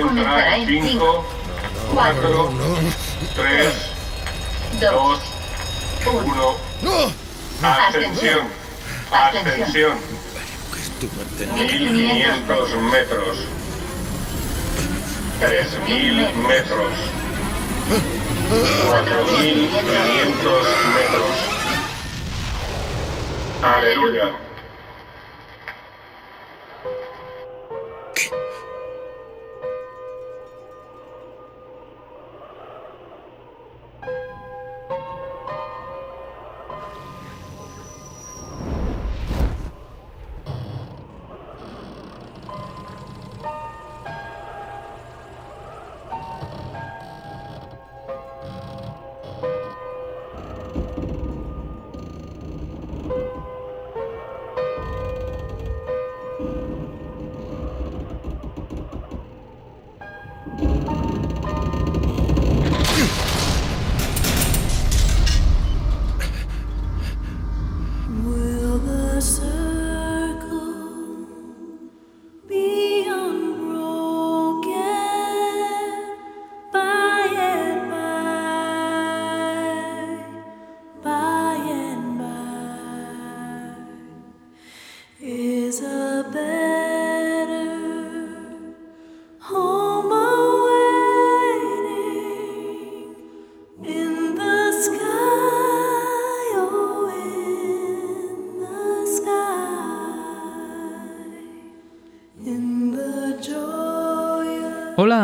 comenzará en 5, 4, 3, 2, 1. ¡No! Ascensión. Ascensión. ¿Qué estoy manteniendo? 1500 metros. 3000 metros. 4500 metros. Aleluya.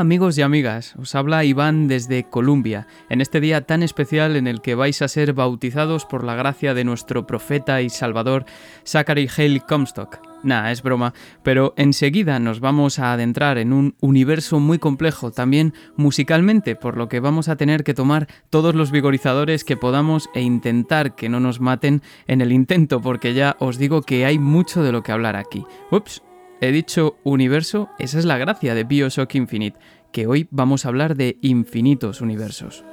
Amigos y amigas, os habla Iván desde Colombia, en este día tan especial en el que vais a ser bautizados por la gracia de nuestro profeta y salvador Zachary Hale Comstock. Nah, es broma, pero enseguida nos vamos a adentrar en un universo muy complejo, también musicalmente, por lo que vamos a tener que tomar todos los vigorizadores que podamos e intentar que no nos maten en el intento, porque ya os digo que hay mucho de lo que hablar aquí. Ups, He dicho universo, esa es la gracia de Bioshock Infinite, que hoy vamos a hablar de infinitos universos.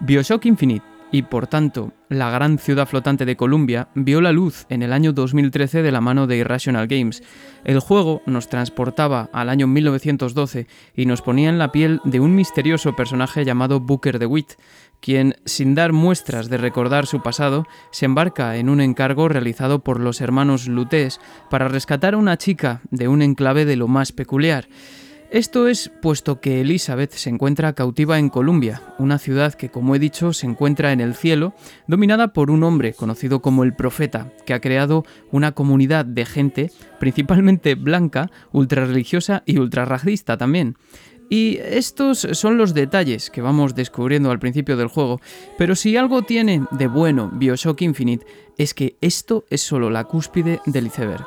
Bioshock Infinite, y por tanto la gran ciudad flotante de Columbia, vio la luz en el año 2013 de la mano de Irrational Games. El juego nos transportaba al año 1912 y nos ponía en la piel de un misterioso personaje llamado Booker DeWitt, quien, sin dar muestras de recordar su pasado, se embarca en un encargo realizado por los hermanos Lutés para rescatar a una chica de un enclave de lo más peculiar. Esto es puesto que Elizabeth se encuentra cautiva en Columbia, una ciudad que, como he dicho, se encuentra en el cielo, dominada por un hombre conocido como el Profeta, que ha creado una comunidad de gente, principalmente blanca, ultrarreligiosa y ultrarracista también. Y estos son los detalles que vamos descubriendo al principio del juego, pero si algo tiene de bueno Bioshock Infinite es que esto es solo la cúspide del iceberg.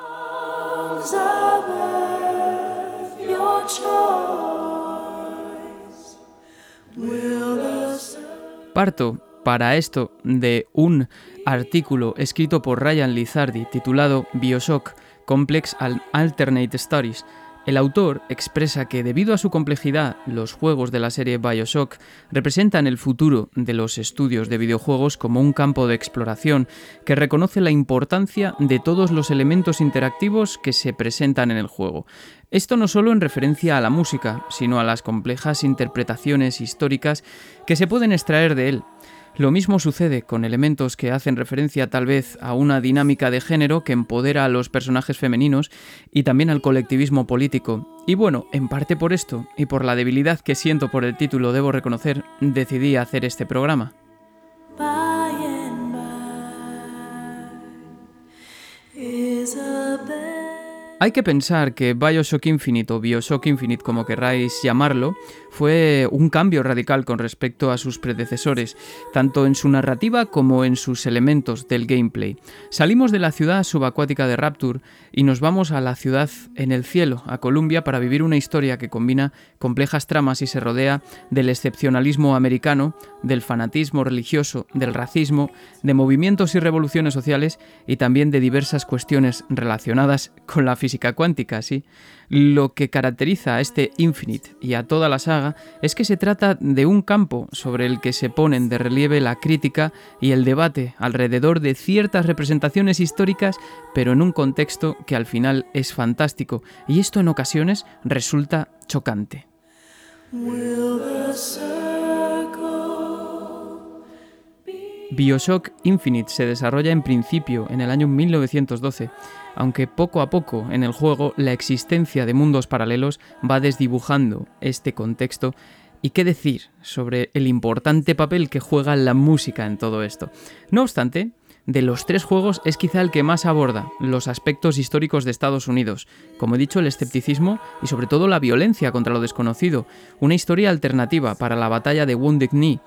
Parto para esto de un artículo escrito por Ryan Lizardi titulado Bioshock Complex Alternate Stories. El autor expresa que debido a su complejidad, los juegos de la serie Bioshock representan el futuro de los estudios de videojuegos como un campo de exploración que reconoce la importancia de todos los elementos interactivos que se presentan en el juego. Esto no solo en referencia a la música, sino a las complejas interpretaciones históricas que se pueden extraer de él. Lo mismo sucede con elementos que hacen referencia tal vez a una dinámica de género que empodera a los personajes femeninos y también al colectivismo político. Y bueno, en parte por esto y por la debilidad que siento por el título, debo reconocer, decidí hacer este programa. Hay que pensar que Bioshock Infinite o Bioshock Infinite, como querráis llamarlo, fue un cambio radical con respecto a sus predecesores, tanto en su narrativa como en sus elementos del gameplay. Salimos de la ciudad subacuática de Rapture y nos vamos a la ciudad en el cielo, a Columbia, para vivir una historia que combina complejas tramas y se rodea del excepcionalismo americano, del fanatismo religioso, del racismo, de movimientos y revoluciones sociales y también de diversas cuestiones relacionadas con la física cuántica, sí. Lo que caracteriza a este Infinite y a toda la saga es que se trata de un campo sobre el que se ponen de relieve la crítica y el debate alrededor de ciertas representaciones históricas, pero en un contexto que al final es fantástico, y esto en ocasiones resulta chocante. Bioshock Infinite se desarrolla en principio en el año 1912, aunque poco a poco en el juego la existencia de mundos paralelos va desdibujando este contexto y qué decir sobre el importante papel que juega la música en todo esto. No obstante, de los tres juegos es quizá el que más aborda los aspectos históricos de Estados Unidos, como he dicho, el escepticismo y sobre todo la violencia contra lo desconocido, una historia alternativa para la batalla de Wounded Knee,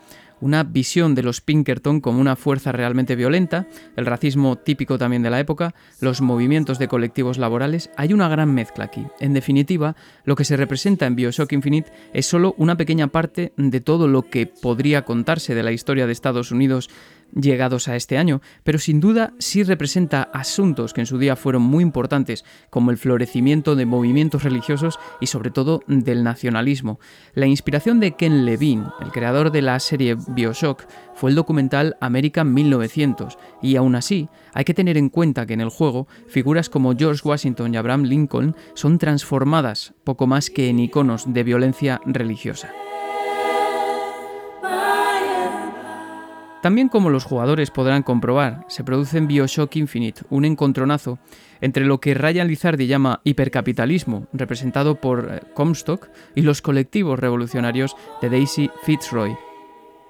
una visión de los Pinkerton como una fuerza realmente violenta, el racismo típico también de la época, los movimientos de colectivos laborales, hay una gran mezcla aquí. En definitiva, lo que se representa en Bioshock Infinite es solo una pequeña parte de todo lo que podría contarse de la historia de Estados Unidos llegados a este año, pero sin duda sí representa asuntos que en su día fueron muy importantes, como el florecimiento de movimientos religiosos y sobre todo del nacionalismo. La inspiración de Ken Levine, el creador de la serie Bioshock, fue el documental American 1900, y aún así hay que tener en cuenta que en el juego figuras como George Washington y Abraham Lincoln son transformadas poco más que en iconos de violencia religiosa. También como los jugadores podrán comprobar, se produce en Bioshock Infinite un encontronazo entre lo que Ryan Lizardi llama hipercapitalismo, representado por eh, Comstock, y los colectivos revolucionarios de Daisy Fitzroy.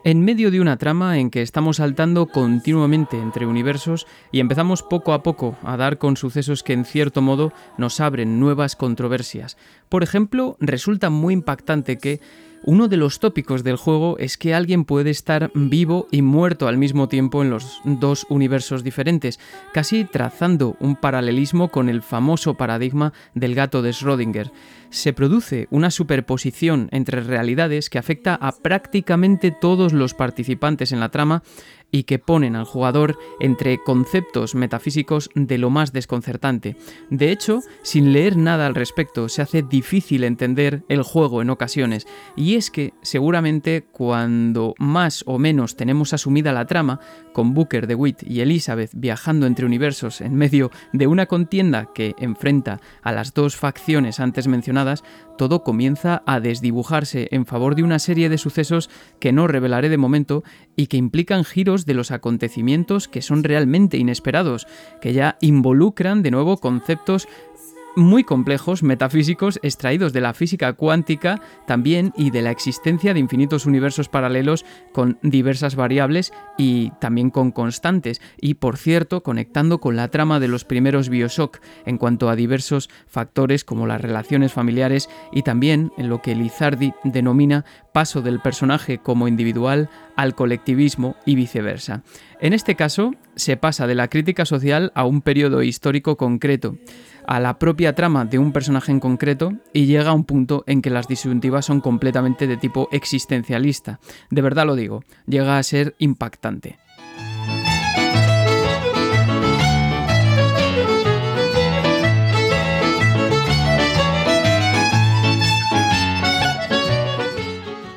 En medio de una trama en que estamos saltando continuamente entre universos y empezamos poco a poco a dar con sucesos que en cierto modo nos abren nuevas controversias. Por ejemplo, resulta muy impactante que uno de los tópicos del juego es que alguien puede estar vivo y muerto al mismo tiempo en los dos universos diferentes, casi trazando un paralelismo con el famoso paradigma del gato de Schrödinger. Se produce una superposición entre realidades que afecta a prácticamente todos los participantes en la trama y que ponen al jugador entre conceptos metafísicos de lo más desconcertante. De hecho, sin leer nada al respecto, se hace difícil entender el juego en ocasiones, y es que seguramente cuando más o menos tenemos asumida la trama, con Booker, DeWitt y Elizabeth viajando entre universos en medio de una contienda que enfrenta a las dos facciones antes mencionadas, todo comienza a desdibujarse en favor de una serie de sucesos que no revelaré de momento y que implican giros de los acontecimientos que son realmente inesperados, que ya involucran de nuevo conceptos muy complejos, metafísicos, extraídos de la física cuántica también y de la existencia de infinitos universos paralelos con diversas variables y también con constantes. Y por cierto, conectando con la trama de los primeros Bioshock en cuanto a diversos factores como las relaciones familiares y también en lo que Lizardi denomina paso del personaje como individual al colectivismo y viceversa. En este caso, se pasa de la crítica social a un periodo histórico concreto a la propia trama de un personaje en concreto y llega a un punto en que las disyuntivas son completamente de tipo existencialista. De verdad lo digo, llega a ser impactante.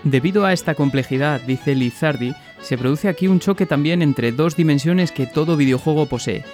Debido a esta complejidad, dice Lizardi, se produce aquí un choque también entre dos dimensiones que todo videojuego posee,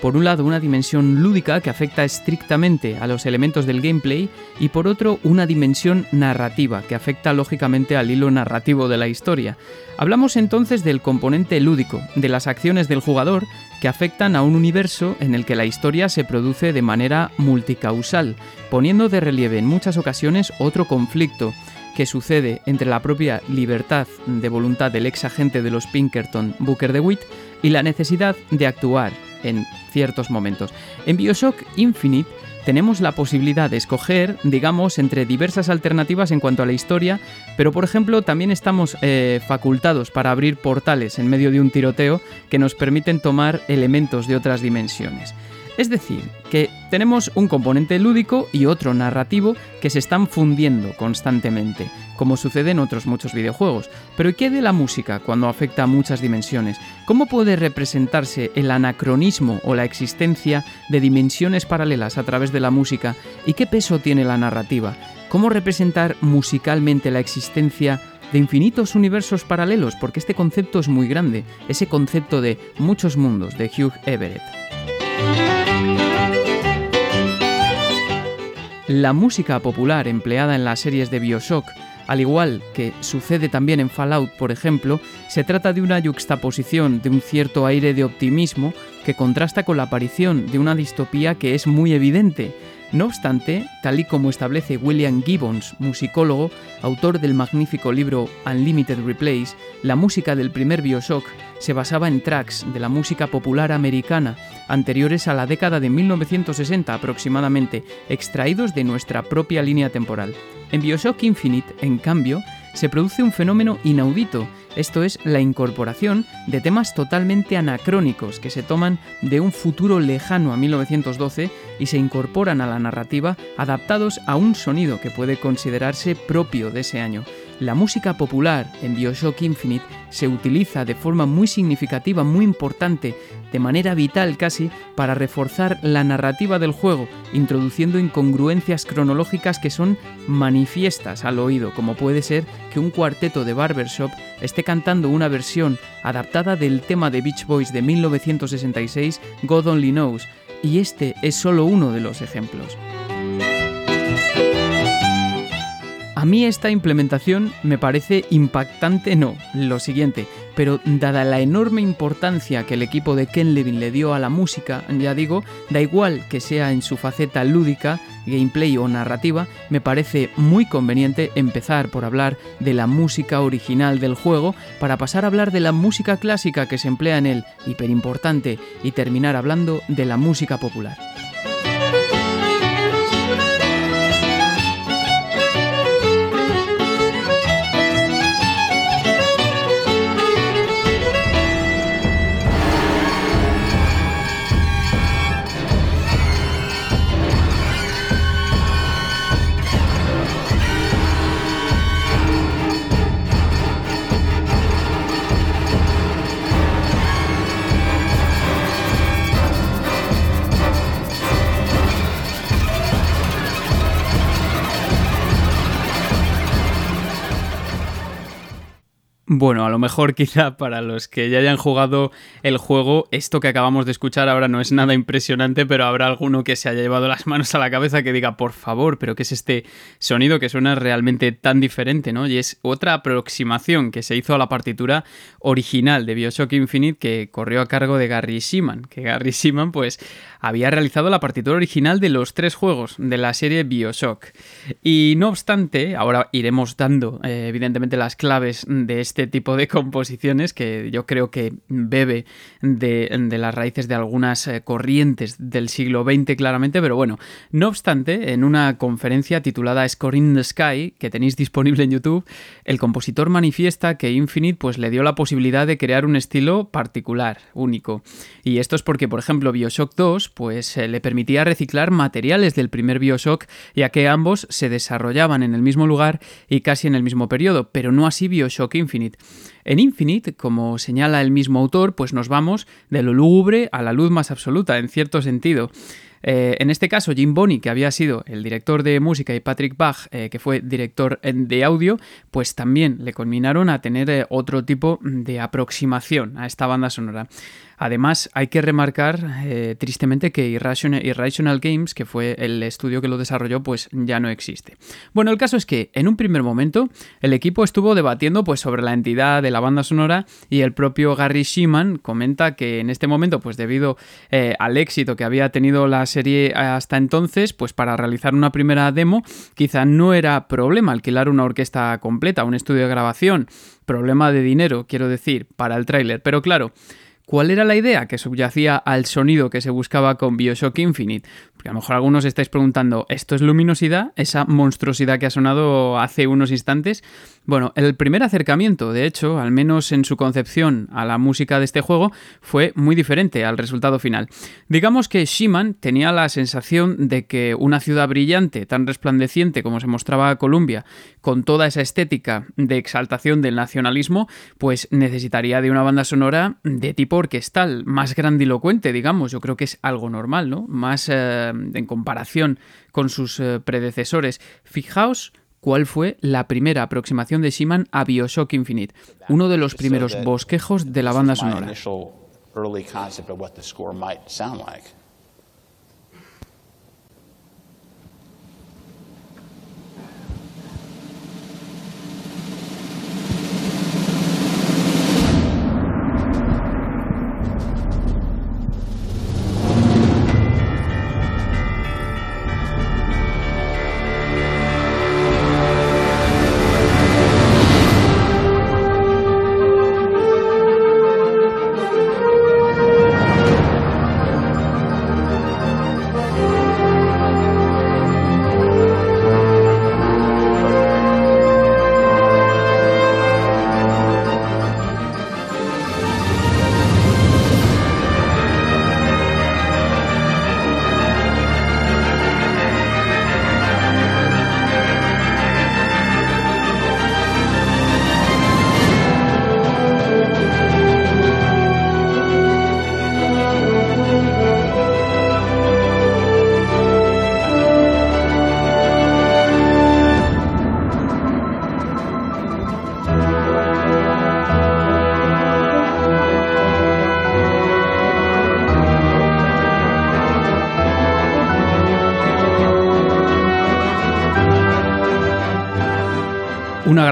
por un lado una dimensión lúdica que afecta estrictamente a los elementos del gameplay y por otro una dimensión narrativa que afecta lógicamente al hilo narrativo de la historia. Hablamos entonces del componente lúdico, de las acciones del jugador que afectan a un universo en el que la historia se produce de manera multicausal, poniendo de relieve en muchas ocasiones otro conflicto que sucede entre la propia libertad de voluntad del ex agente de los Pinkerton, Booker DeWitt, y la necesidad de actuar en ciertos momentos. En Bioshock Infinite tenemos la posibilidad de escoger, digamos, entre diversas alternativas en cuanto a la historia, pero por ejemplo también estamos eh, facultados para abrir portales en medio de un tiroteo que nos permiten tomar elementos de otras dimensiones. Es decir, que tenemos un componente lúdico y otro narrativo que se están fundiendo constantemente, como sucede en otros muchos videojuegos. Pero ¿y qué de la música cuando afecta a muchas dimensiones? ¿Cómo puede representarse el anacronismo o la existencia de dimensiones paralelas a través de la música? ¿Y qué peso tiene la narrativa? ¿Cómo representar musicalmente la existencia de infinitos universos paralelos? Porque este concepto es muy grande, ese concepto de muchos mundos de Hugh Everett. La música popular empleada en las series de Bioshock, al igual que sucede también en Fallout, por ejemplo, se trata de una yuxtaposición de un cierto aire de optimismo que contrasta con la aparición de una distopía que es muy evidente. No obstante, tal y como establece William Gibbons, musicólogo, autor del magnífico libro Unlimited Replays, la música del primer Bioshock se basaba en tracks de la música popular americana anteriores a la década de 1960 aproximadamente, extraídos de nuestra propia línea temporal. En Bioshock Infinite, en cambio, se produce un fenómeno inaudito, esto es la incorporación de temas totalmente anacrónicos que se toman de un futuro lejano a 1912 y se incorporan a la narrativa adaptados a un sonido que puede considerarse propio de ese año. La música popular en Bioshock Infinite se utiliza de forma muy significativa, muy importante, de manera vital casi, para reforzar la narrativa del juego, introduciendo incongruencias cronológicas que son manifiestas al oído, como puede ser que un cuarteto de barbershop esté cantando una versión adaptada del tema de Beach Boys de 1966, God Only Knows, y este es solo uno de los ejemplos. A mí esta implementación me parece impactante, no, lo siguiente, pero dada la enorme importancia que el equipo de Ken Levin le dio a la música, ya digo, da igual que sea en su faceta lúdica, gameplay o narrativa, me parece muy conveniente empezar por hablar de la música original del juego para pasar a hablar de la música clásica que se emplea en él, hiperimportante, y terminar hablando de la música popular. Bueno, a lo mejor quizá para los que ya hayan jugado el juego, esto que acabamos de escuchar ahora no es nada impresionante, pero habrá alguno que se haya llevado las manos a la cabeza que diga, por favor, pero ¿qué es este sonido que suena realmente tan diferente, ¿no? Y es otra aproximación que se hizo a la partitura original de Bioshock Infinite que corrió a cargo de Gary Shiman, que Gary Shiman pues había realizado la partitura original de los tres juegos de la serie Bioshock. Y no obstante, ahora iremos dando eh, evidentemente las claves de este tipo de composiciones que yo creo que bebe de, de las raíces de algunas eh, corrientes del siglo XX claramente, pero bueno, no obstante, en una conferencia titulada Scoring in the Sky, que tenéis disponible en YouTube, el compositor manifiesta que Infinite pues le dio la posibilidad de crear un estilo particular, único. Y esto es porque, por ejemplo, Bioshock 2 pues eh, le permitía reciclar materiales del primer Bioshock, ya que ambos se desarrollaban en el mismo lugar y casi en el mismo periodo, pero no así Bioshock Infinite. En Infinite, como señala el mismo autor, pues nos vamos de lo lúgubre a la luz más absoluta, en cierto sentido. Eh, en este caso, Jim Bonney, que había sido el director de música, y Patrick Bach, eh, que fue director de audio, pues también le culminaron a tener eh, otro tipo de aproximación a esta banda sonora. Además, hay que remarcar eh, tristemente que Irrational, Games, que fue el estudio que lo desarrolló, pues ya no existe. Bueno, el caso es que en un primer momento el equipo estuvo debatiendo pues, sobre la entidad de la banda sonora y el propio Gary Sheeman comenta que en este momento, pues debido eh, al éxito que había tenido la serie hasta entonces, pues para realizar una primera demo quizá no era problema alquilar una orquesta completa, un estudio de grabación, problema de dinero, quiero decir, para el tráiler. Pero claro, ¿Cuál era la idea que subyacía al sonido que se buscaba con Bioshock Infinite? Porque a lo mejor algunos estáis preguntando, ¿esto es luminosidad? Esa monstruosidad que ha sonado hace unos instantes. Bueno, el primer acercamiento, de hecho, al menos en su concepción a la música de este juego, fue muy diferente al resultado final. Digamos que Shiman tenía la sensación de que una ciudad brillante, tan resplandeciente como se mostraba Columbia, con toda esa estética de exaltación del nacionalismo, pues necesitaría de una banda sonora de tipo orquestal, más grandilocuente, digamos. Yo creo que es algo normal, ¿no? Más eh, en comparación con sus eh, predecesores. Fijaos cuál fue la primera aproximación de Shiman a Bioshock Infinite, uno de los primeros bosquejos de la banda sonora.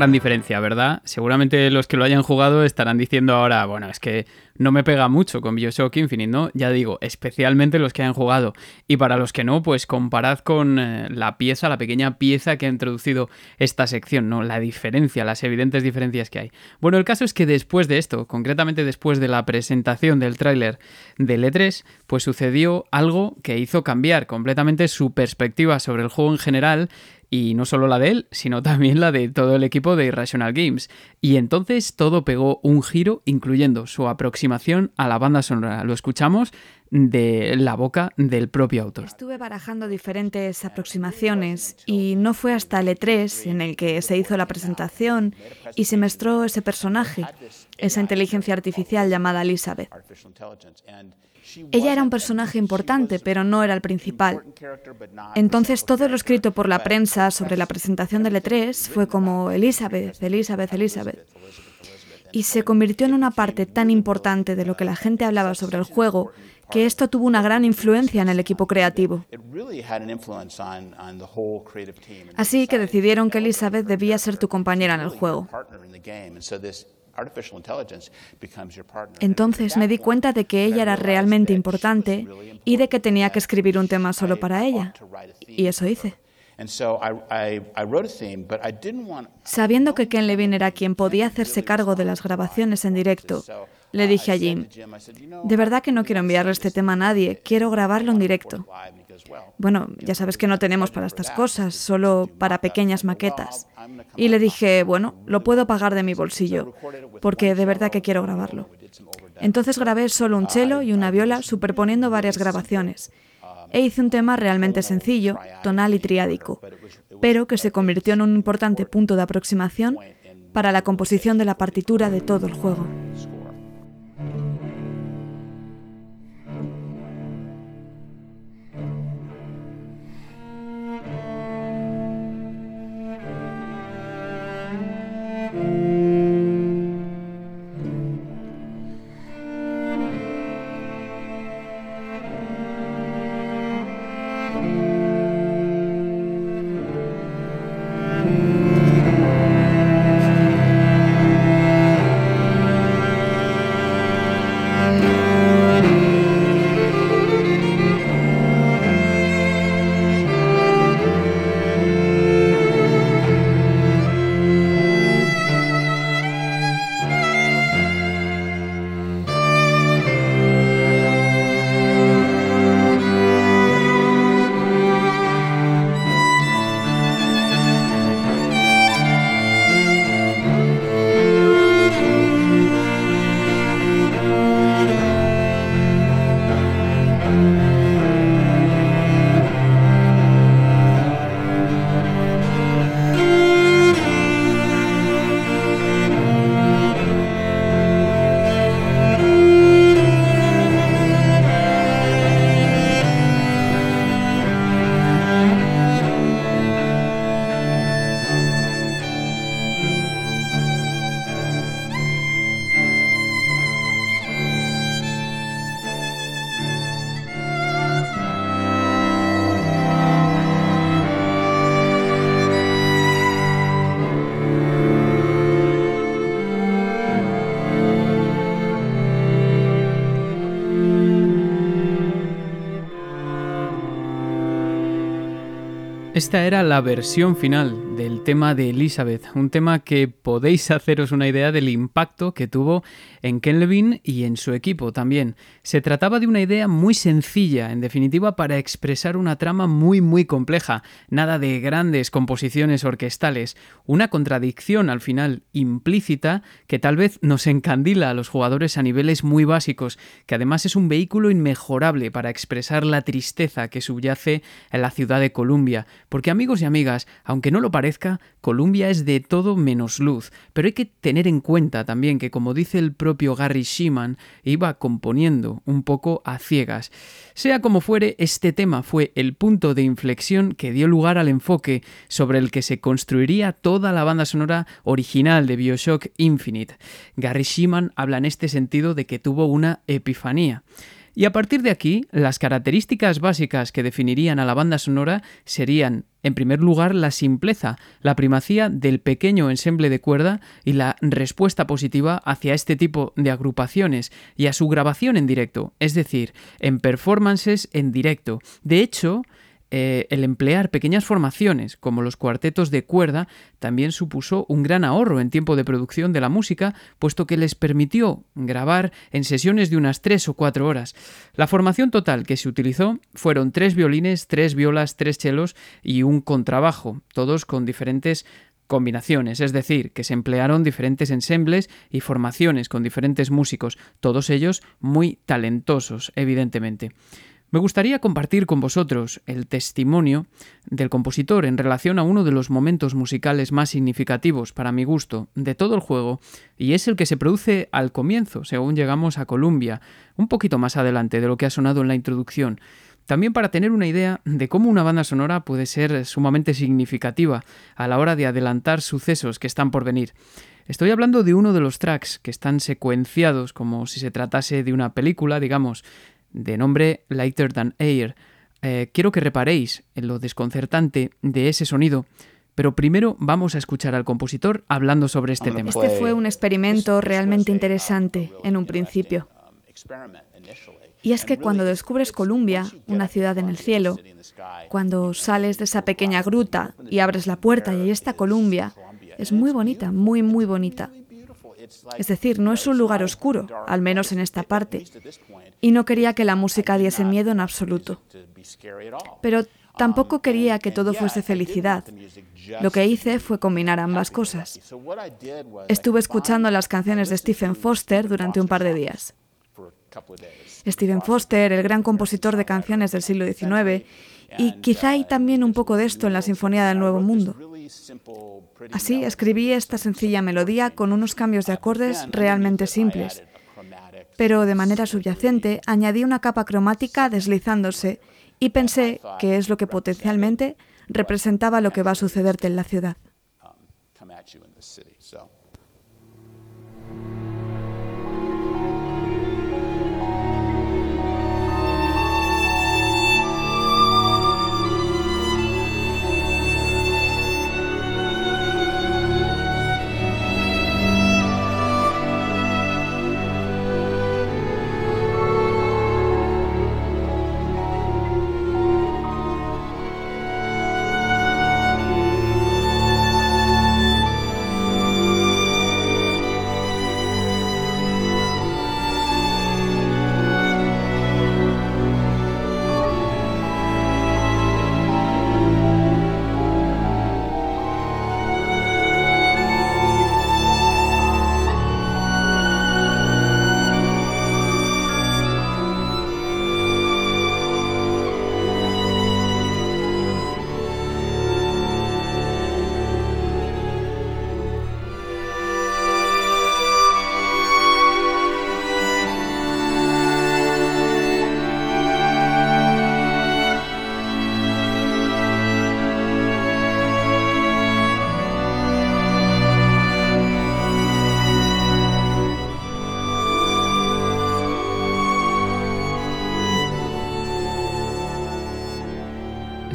Gran diferencia, ¿verdad? Seguramente los que lo hayan jugado estarán diciendo ahora, bueno, es que no me pega mucho con Bioshock Infinite, ¿no? Ya digo, especialmente los que hayan jugado. Y para los que no, pues comparad con eh, la pieza, la pequeña pieza que ha introducido esta sección, ¿no? La diferencia, las evidentes diferencias que hay. Bueno, el caso es que después de esto, concretamente después de la presentación del tráiler del E3, pues sucedió algo que hizo cambiar completamente su perspectiva sobre el juego en general y no solo la de él, sino también la de todo el equipo de Irrational Games. Y entonces todo pegó un giro, incluyendo su aproximación a la banda sonora. Lo escuchamos de la boca del propio autor. Estuve barajando diferentes aproximaciones y no fue hasta el E3 en el que se hizo la presentación y se mostró ese personaje, esa inteligencia artificial llamada Elizabeth. Ella era un personaje importante, pero no era el principal. Entonces todo lo escrito por la prensa sobre la presentación del E3 fue como Elizabeth, Elizabeth, Elizabeth. Y se convirtió en una parte tan importante de lo que la gente hablaba sobre el juego que esto tuvo una gran influencia en el equipo creativo. Así que decidieron que Elizabeth debía ser tu compañera en el juego. Entonces me di cuenta de que ella era realmente importante y de que tenía que escribir un tema solo para ella. Y eso hice. Sabiendo que Ken Levine era quien podía hacerse cargo de las grabaciones en directo, le dije a Jim, de verdad que no quiero enviarle este tema a nadie, quiero grabarlo en directo. Bueno, ya sabes que no tenemos para estas cosas, solo para pequeñas maquetas. Y le dije, bueno, lo puedo pagar de mi bolsillo, porque de verdad que quiero grabarlo. Entonces grabé solo un cello y una viola superponiendo varias grabaciones. E hice un tema realmente sencillo, tonal y triádico, pero que se convirtió en un importante punto de aproximación para la composición de la partitura de todo el juego. Esta era la versión final del tema de Elizabeth, un tema que podéis haceros una idea del impacto que tuvo en Ken Levine y en su equipo también. Se trataba de una idea muy sencilla, en definitiva, para expresar una trama muy muy compleja, nada de grandes composiciones orquestales, una contradicción al final implícita que tal vez nos encandila a los jugadores a niveles muy básicos, que además es un vehículo inmejorable para expresar la tristeza que subyace en la ciudad de Columbia. Porque amigos y amigas, aunque no lo parezca, Columbia es de todo menos luz, pero hay que tener en cuenta también que como dice el propio Gary Sheeman, iba componiendo un poco a ciegas. Sea como fuere, este tema fue el punto de inflexión que dio lugar al enfoque sobre el que se construiría toda la banda sonora original de Bioshock Infinite. Gary Sheeman habla en este sentido de que tuvo una epifanía. Y a partir de aquí, las características básicas que definirían a la banda sonora serían, en primer lugar, la simpleza, la primacía del pequeño ensemble de cuerda y la respuesta positiva hacia este tipo de agrupaciones y a su grabación en directo, es decir, en performances en directo. De hecho, eh, el emplear pequeñas formaciones como los cuartetos de cuerda también supuso un gran ahorro en tiempo de producción de la música, puesto que les permitió grabar en sesiones de unas tres o cuatro horas. La formación total que se utilizó fueron tres violines, tres violas, tres chelos y un contrabajo, todos con diferentes combinaciones, es decir, que se emplearon diferentes ensembles y formaciones con diferentes músicos, todos ellos muy talentosos, evidentemente. Me gustaría compartir con vosotros el testimonio del compositor en relación a uno de los momentos musicales más significativos para mi gusto de todo el juego, y es el que se produce al comienzo, según llegamos a Columbia, un poquito más adelante de lo que ha sonado en la introducción. También para tener una idea de cómo una banda sonora puede ser sumamente significativa a la hora de adelantar sucesos que están por venir. Estoy hablando de uno de los tracks que están secuenciados como si se tratase de una película, digamos, de nombre Lighter Than Air. Eh, quiero que reparéis en lo desconcertante de ese sonido, pero primero vamos a escuchar al compositor hablando sobre este tema. Este fue un experimento realmente interesante en un principio. Y es que cuando descubres Columbia, una ciudad en el cielo, cuando sales de esa pequeña gruta y abres la puerta y ahí está Columbia, es muy bonita, muy, muy bonita. Es decir, no es un lugar oscuro, al menos en esta parte, y no quería que la música diese miedo en absoluto. Pero tampoco quería que todo fuese felicidad. Lo que hice fue combinar ambas cosas. Estuve escuchando las canciones de Stephen Foster durante un par de días. Stephen Foster, el gran compositor de canciones del siglo XIX, y quizá hay también un poco de esto en la Sinfonía del Nuevo Mundo. Así escribí esta sencilla melodía con unos cambios de acordes realmente simples, pero de manera subyacente añadí una capa cromática deslizándose y pensé que es lo que potencialmente representaba lo que va a sucederte en la ciudad.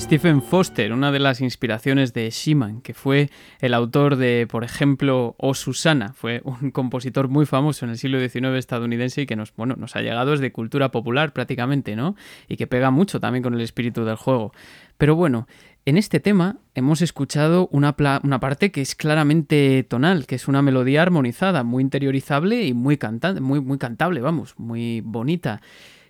Stephen Foster, una de las inspiraciones de Schumann, que fue el autor de, por ejemplo, O Susana, fue un compositor muy famoso en el siglo XIX estadounidense y que nos, bueno, nos ha llegado desde cultura popular prácticamente, ¿no? Y que pega mucho también con el espíritu del juego. Pero bueno, En este tema hemos escuchado una, parte que es claramente tonal, que es una melodía armonizada, muy interiorizable y muy cantable, vamos, muy bonita.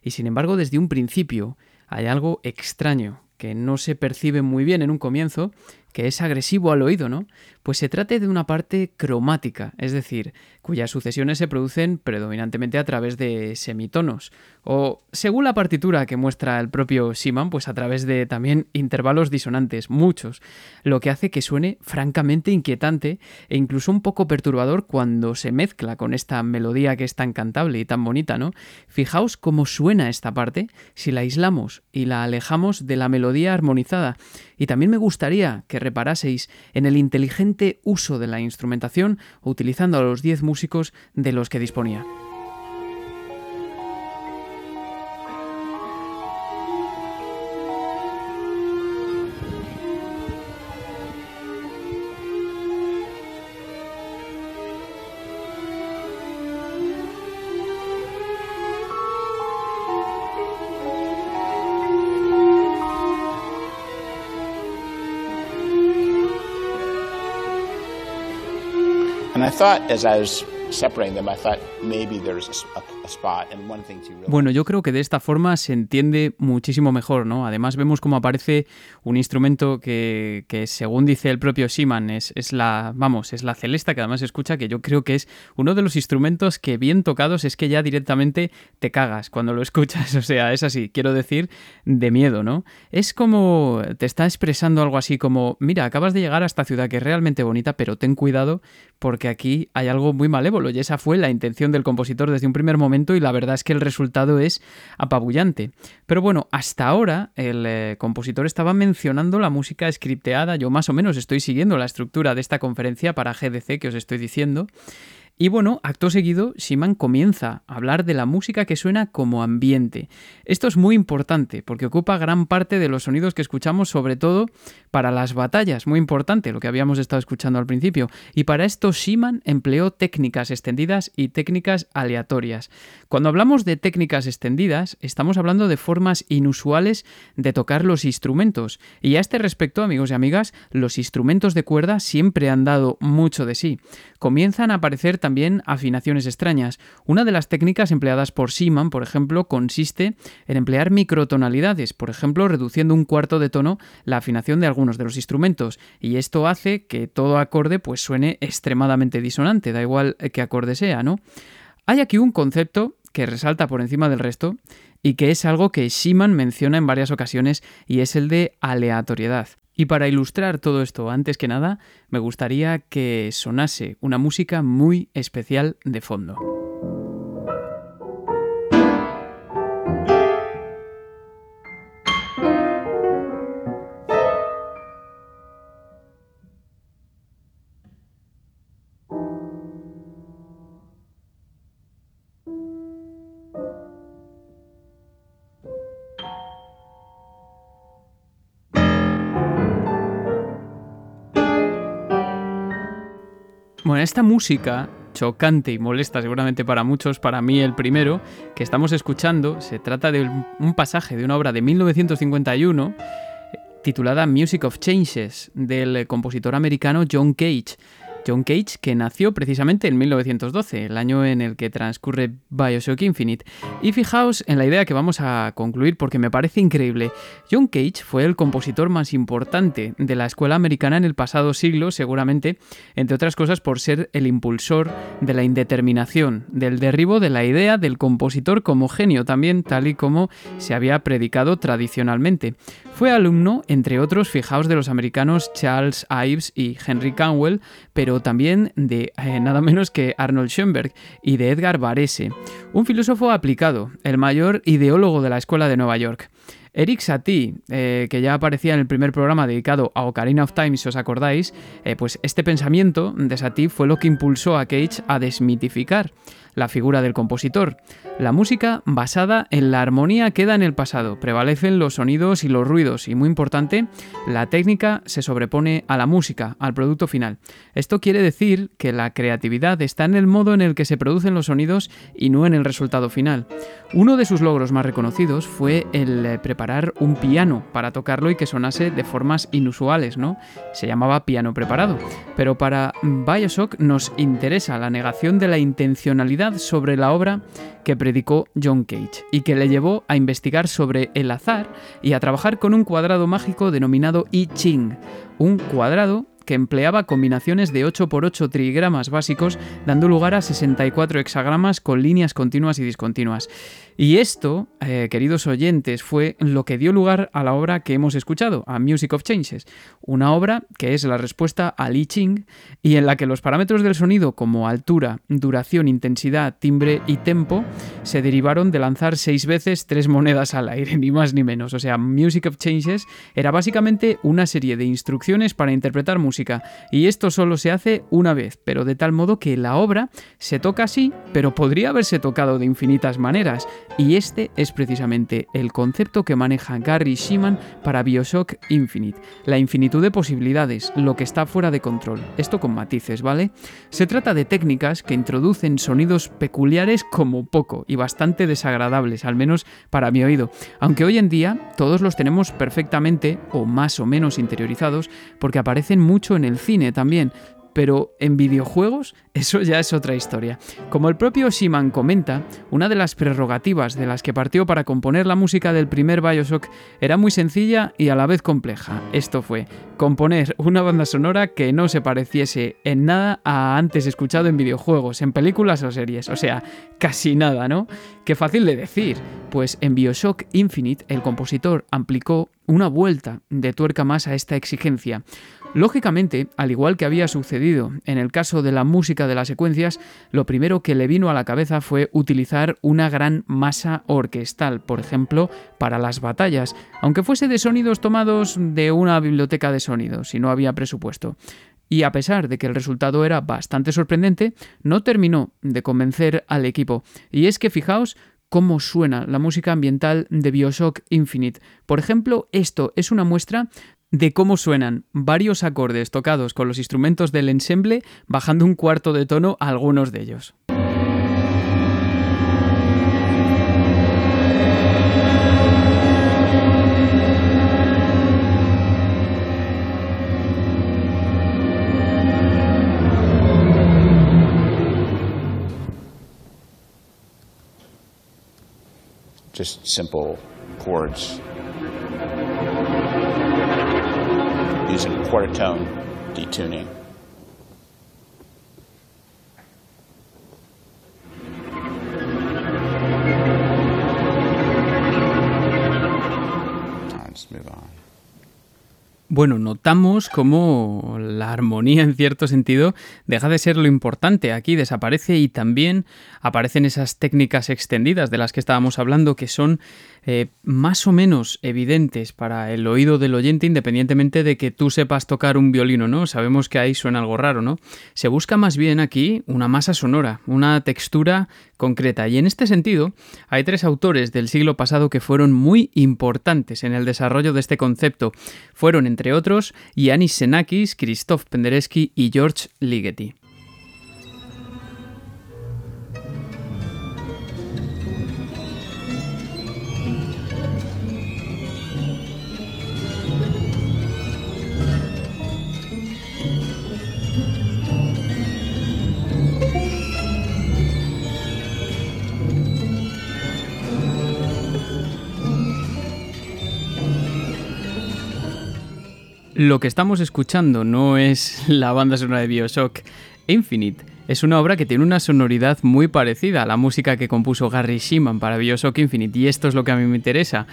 Y sin embargo, desde un principio hay algo extraño que no se percibe muy bien en un comienzo, que es agresivo al oído, ¿no? Pues se trata de una parte cromática, es decir, cuyas sucesiones se producen predominantemente a través de semitonos, o según la partitura que muestra el propio Siman, pues a través de también intervalos disonantes, muchos, lo que hace que suene francamente inquietante e incluso un poco perturbador cuando se mezcla con esta melodía que es tan cantable y tan bonita, ¿no? Fijaos cómo suena esta parte si la aislamos y la alejamos de la melodía armonizada. Y también me gustaría que reparaseis en el inteligente uso de la instrumentación utilizando a los 10 músicos de los que disponía. Thought as I was Bueno, yo creo que de esta forma se entiende muchísimo mejor, ¿no? Además vemos cómo aparece un instrumento que, que según dice el propio Siman, es, es, la, vamos, es la celesta que además escucha, que yo creo que es uno de los instrumentos que bien tocados es que ya directamente te cagas cuando lo escuchas, o sea, es así, quiero decir, de miedo, ¿no? Es como, te está expresando algo así como, mira, acabas de llegar a esta ciudad que es realmente bonita, pero ten cuidado porque aquí hay algo muy malévolo y esa fue la intención del compositor desde un primer momento y la verdad es que el resultado es apabullante. Pero bueno, hasta ahora el eh, compositor estaba mencionando la música scripteada, yo más o menos estoy siguiendo la estructura de esta conferencia para GDC que os estoy diciendo y bueno, acto seguido, Siman comienza a hablar de la música que suena como ambiente. Esto es muy importante porque ocupa gran parte de los sonidos que escuchamos, sobre todo para las batallas, muy importante, lo que habíamos estado escuchando al principio. Y para esto Siman empleó técnicas extendidas y técnicas aleatorias. Cuando hablamos de técnicas extendidas, estamos hablando de formas inusuales de tocar los instrumentos. Y a este respecto, amigos y amigas, los instrumentos de cuerda siempre han dado mucho de sí. Comienzan a aparecer también afinaciones extrañas. Una de las técnicas empleadas por Seaman, por ejemplo, consiste en emplear microtonalidades, por ejemplo, reduciendo un cuarto de tono la afinación de algunos de los instrumentos, y esto hace que todo acorde pues suene extremadamente disonante, da igual qué acorde sea, ¿no? Hay aquí un concepto que resalta por encima del resto y que es algo que Schumann menciona en varias ocasiones y es el de aleatoriedad. Y para ilustrar todo esto, antes que nada, me gustaría que sonase una música muy especial de fondo. Bueno, esta música chocante y molesta seguramente para muchos, para mí el primero, que estamos escuchando, se trata de un pasaje de una obra de 1951 eh, titulada Music of Changes del compositor americano John Cage. John Cage, que nació precisamente en 1912, el año en el que transcurre Bioshock Infinite. Y fijaos en la idea que vamos a concluir porque me parece increíble. John Cage fue el compositor más importante de la escuela americana en el pasado siglo, seguramente, entre otras cosas por ser el impulsor de la indeterminación, del derribo de la idea del compositor como genio también, tal y como se había predicado tradicionalmente. Fue alumno, entre otros, fijaos, de los americanos Charles Ives y Henry Canwell, pero también de eh, nada menos que Arnold Schoenberg y de Edgar Varese, un filósofo aplicado, el mayor ideólogo de la Escuela de Nueva York. Eric Satie, eh, que ya aparecía en el primer programa dedicado a Ocarina of Time, si os acordáis, eh, pues este pensamiento de Satie fue lo que impulsó a Cage a desmitificar la figura del compositor. La música basada en la armonía queda en el pasado, prevalecen los sonidos y los ruidos y muy importante, la técnica se sobrepone a la música, al producto final. Esto quiere decir que la creatividad está en el modo en el que se producen los sonidos y no en el resultado final. Uno de sus logros más reconocidos fue el preparar un piano para tocarlo y que sonase de formas inusuales, ¿no? Se llamaba piano preparado. Pero para Bioshock nos interesa la negación de la intencionalidad sobre la obra que predicó John Cage y que le llevó a investigar sobre el azar y a trabajar con un cuadrado mágico denominado I Ching, un cuadrado que empleaba combinaciones de 8x8 trigramas básicos, dando lugar a 64 hexagramas con líneas continuas y discontinuas. Y esto, eh, queridos oyentes, fue lo que dio lugar a la obra que hemos escuchado, a Music of Changes, una obra que es la respuesta a Li Ching y en la que los parámetros del sonido como altura, duración, intensidad, timbre y tempo se derivaron de lanzar seis veces tres monedas al aire, ni más ni menos. O sea, Music of Changes era básicamente una serie de instrucciones para interpretar música. Y esto solo se hace una vez, pero de tal modo que la obra se toca así, pero podría haberse tocado de infinitas maneras y este es precisamente el concepto que maneja Gary Shiman para Bioshock Infinite, la infinitud de posibilidades, lo que está fuera de control. Esto con matices, ¿vale? Se trata de técnicas que introducen sonidos peculiares como poco y bastante desagradables, al menos para mi oído, aunque hoy en día todos los tenemos perfectamente o más o menos interiorizados porque aparecen mucho en el cine también, pero en videojuegos eso ya es otra historia. Como el propio Shiman comenta, una de las prerrogativas de las que partió para componer la música del primer Bioshock era muy sencilla y a la vez compleja. Esto fue componer una banda sonora que no se pareciese en nada a antes escuchado en videojuegos, en películas o series, o sea, casi nada, ¿no? Qué fácil de decir, pues en Bioshock Infinite el compositor aplicó una vuelta de tuerca más a esta exigencia. Lógicamente, al igual que había sucedido en el caso de la música de las secuencias, lo primero que le vino a la cabeza fue utilizar una gran masa orquestal, por ejemplo, para las batallas, aunque fuese de sonidos tomados de una biblioteca de sonidos, si no había presupuesto. Y a pesar de que el resultado era bastante sorprendente, no terminó de convencer al equipo. Y es que fijaos cómo suena la música ambiental de Bioshock Infinite. Por ejemplo, esto es una muestra de cómo suenan varios acordes tocados con los instrumentos del ensemble, bajando un cuarto de tono a algunos de ellos. Just simple chords using quarter tone detuning. Let's move on. Bueno, notamos cómo la armonía en cierto sentido deja de ser lo importante, aquí desaparece y también aparecen esas técnicas extendidas de las que estábamos hablando que son eh, más o menos evidentes para el oído del oyente independientemente de que tú sepas tocar un violino, ¿no? Sabemos que ahí suena algo raro, ¿no? Se busca más bien aquí una masa sonora, una textura concreta y en este sentido hay tres autores del siglo pasado que fueron muy importantes en el desarrollo de este concepto. Fueron entre otros Yanis Senakis, Christoph Penderecki y George Ligeti. Lo que estamos escuchando no es la banda sonora de Bioshock Infinite. Es una obra que tiene una sonoridad muy parecida a la música que compuso Gary Shiman para Bioshock Infinite y esto es lo que a mí me interesa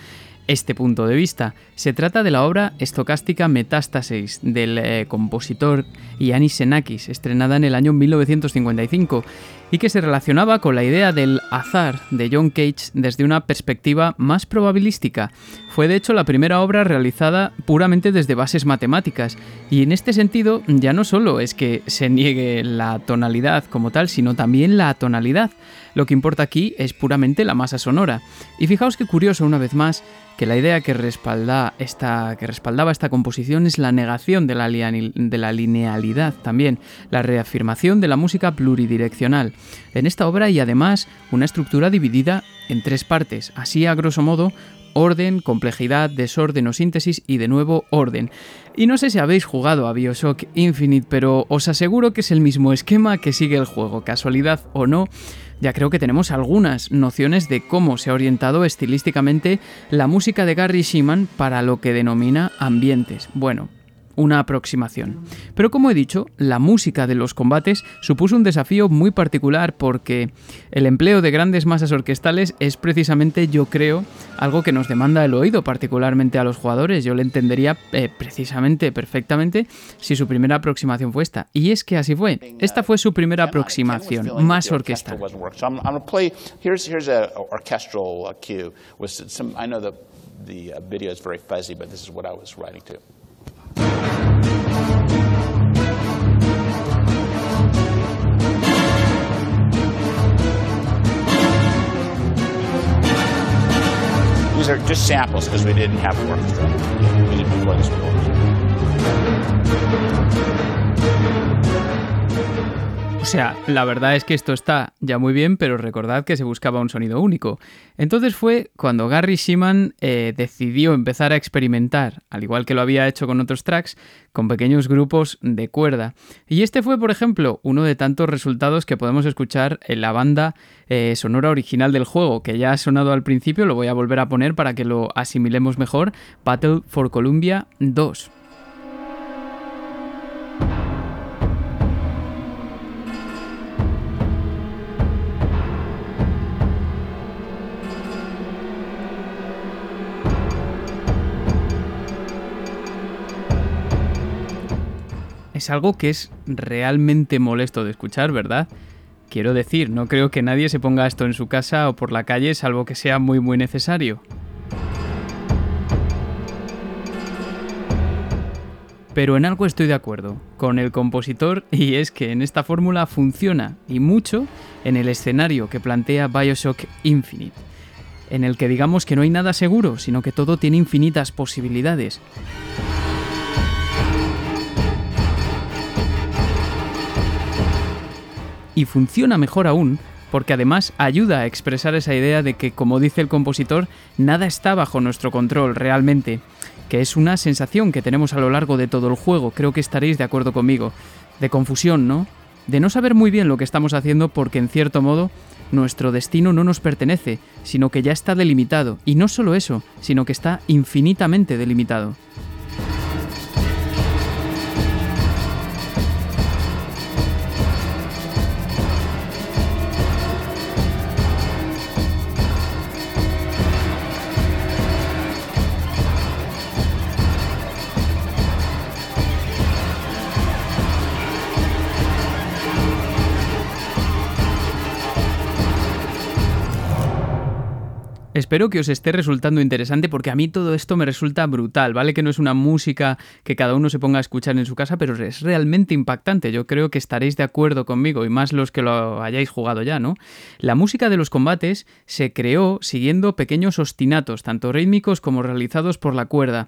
este punto de vista. Se trata de la obra estocástica Metástasis del eh, compositor Yanis Senakis, estrenada en el año 1955. y que se relacionaba con la idea del azar de John Cage desde una perspectiva más probabilística. Fue de hecho la primera obra realizada puramente desde bases matemáticas, y en este sentido ya no solo es que se niegue la tonalidad como tal, sino también la tonalidad. Lo que importa aquí es puramente la masa sonora. Y fijaos qué curioso una vez más que la idea que, respalda esta, que respaldaba esta composición es la negación de la, de la linealidad también, la reafirmación de la música pluridireccional. En esta obra hay además una estructura dividida en tres partes, así a grosso modo orden, complejidad, desorden o síntesis y de nuevo orden. Y no sé si habéis jugado a Bioshock Infinite, pero os aseguro que es el mismo esquema que sigue el juego, casualidad o no ya creo que tenemos algunas nociones de cómo se ha orientado estilísticamente la música de Gary Shiman para lo que denomina ambientes. Bueno, una aproximación. Pero como he dicho, la música de los combates supuso un desafío muy particular porque el empleo de grandes masas orquestales es precisamente, yo creo, algo que nos demanda el oído, particularmente a los jugadores. Yo le entendería eh, precisamente, perfectamente, si su primera aproximación fue esta. Y es que así fue. Esta fue su primera aproximación, más orquestal. These are just samples because we didn't have orchestra. We before this O sea, la verdad es que esto está ya muy bien, pero recordad que se buscaba un sonido único. Entonces fue cuando Gary Shiman eh, decidió empezar a experimentar, al igual que lo había hecho con otros tracks, con pequeños grupos de cuerda. Y este fue, por ejemplo, uno de tantos resultados que podemos escuchar en la banda eh, sonora original del juego, que ya ha sonado al principio, lo voy a volver a poner para que lo asimilemos mejor, Battle for Columbia 2. Es algo que es realmente molesto de escuchar, ¿verdad? Quiero decir, no creo que nadie se ponga esto en su casa o por la calle salvo que sea muy muy necesario. Pero en algo estoy de acuerdo con el compositor y es que en esta fórmula funciona y mucho en el escenario que plantea Bioshock Infinite, en el que digamos que no hay nada seguro, sino que todo tiene infinitas posibilidades. Y funciona mejor aún porque además ayuda a expresar esa idea de que, como dice el compositor, nada está bajo nuestro control realmente, que es una sensación que tenemos a lo largo de todo el juego, creo que estaréis de acuerdo conmigo, de confusión, ¿no? De no saber muy bien lo que estamos haciendo porque en cierto modo nuestro destino no nos pertenece, sino que ya está delimitado, y no solo eso, sino que está infinitamente delimitado. Espero que os esté resultando interesante porque a mí todo esto me resulta brutal, ¿vale? Que no es una música que cada uno se ponga a escuchar en su casa, pero es realmente impactante. Yo creo que estaréis de acuerdo conmigo y más los que lo hayáis jugado ya, ¿no? La música de los combates se creó siguiendo pequeños ostinatos, tanto rítmicos como realizados por la cuerda.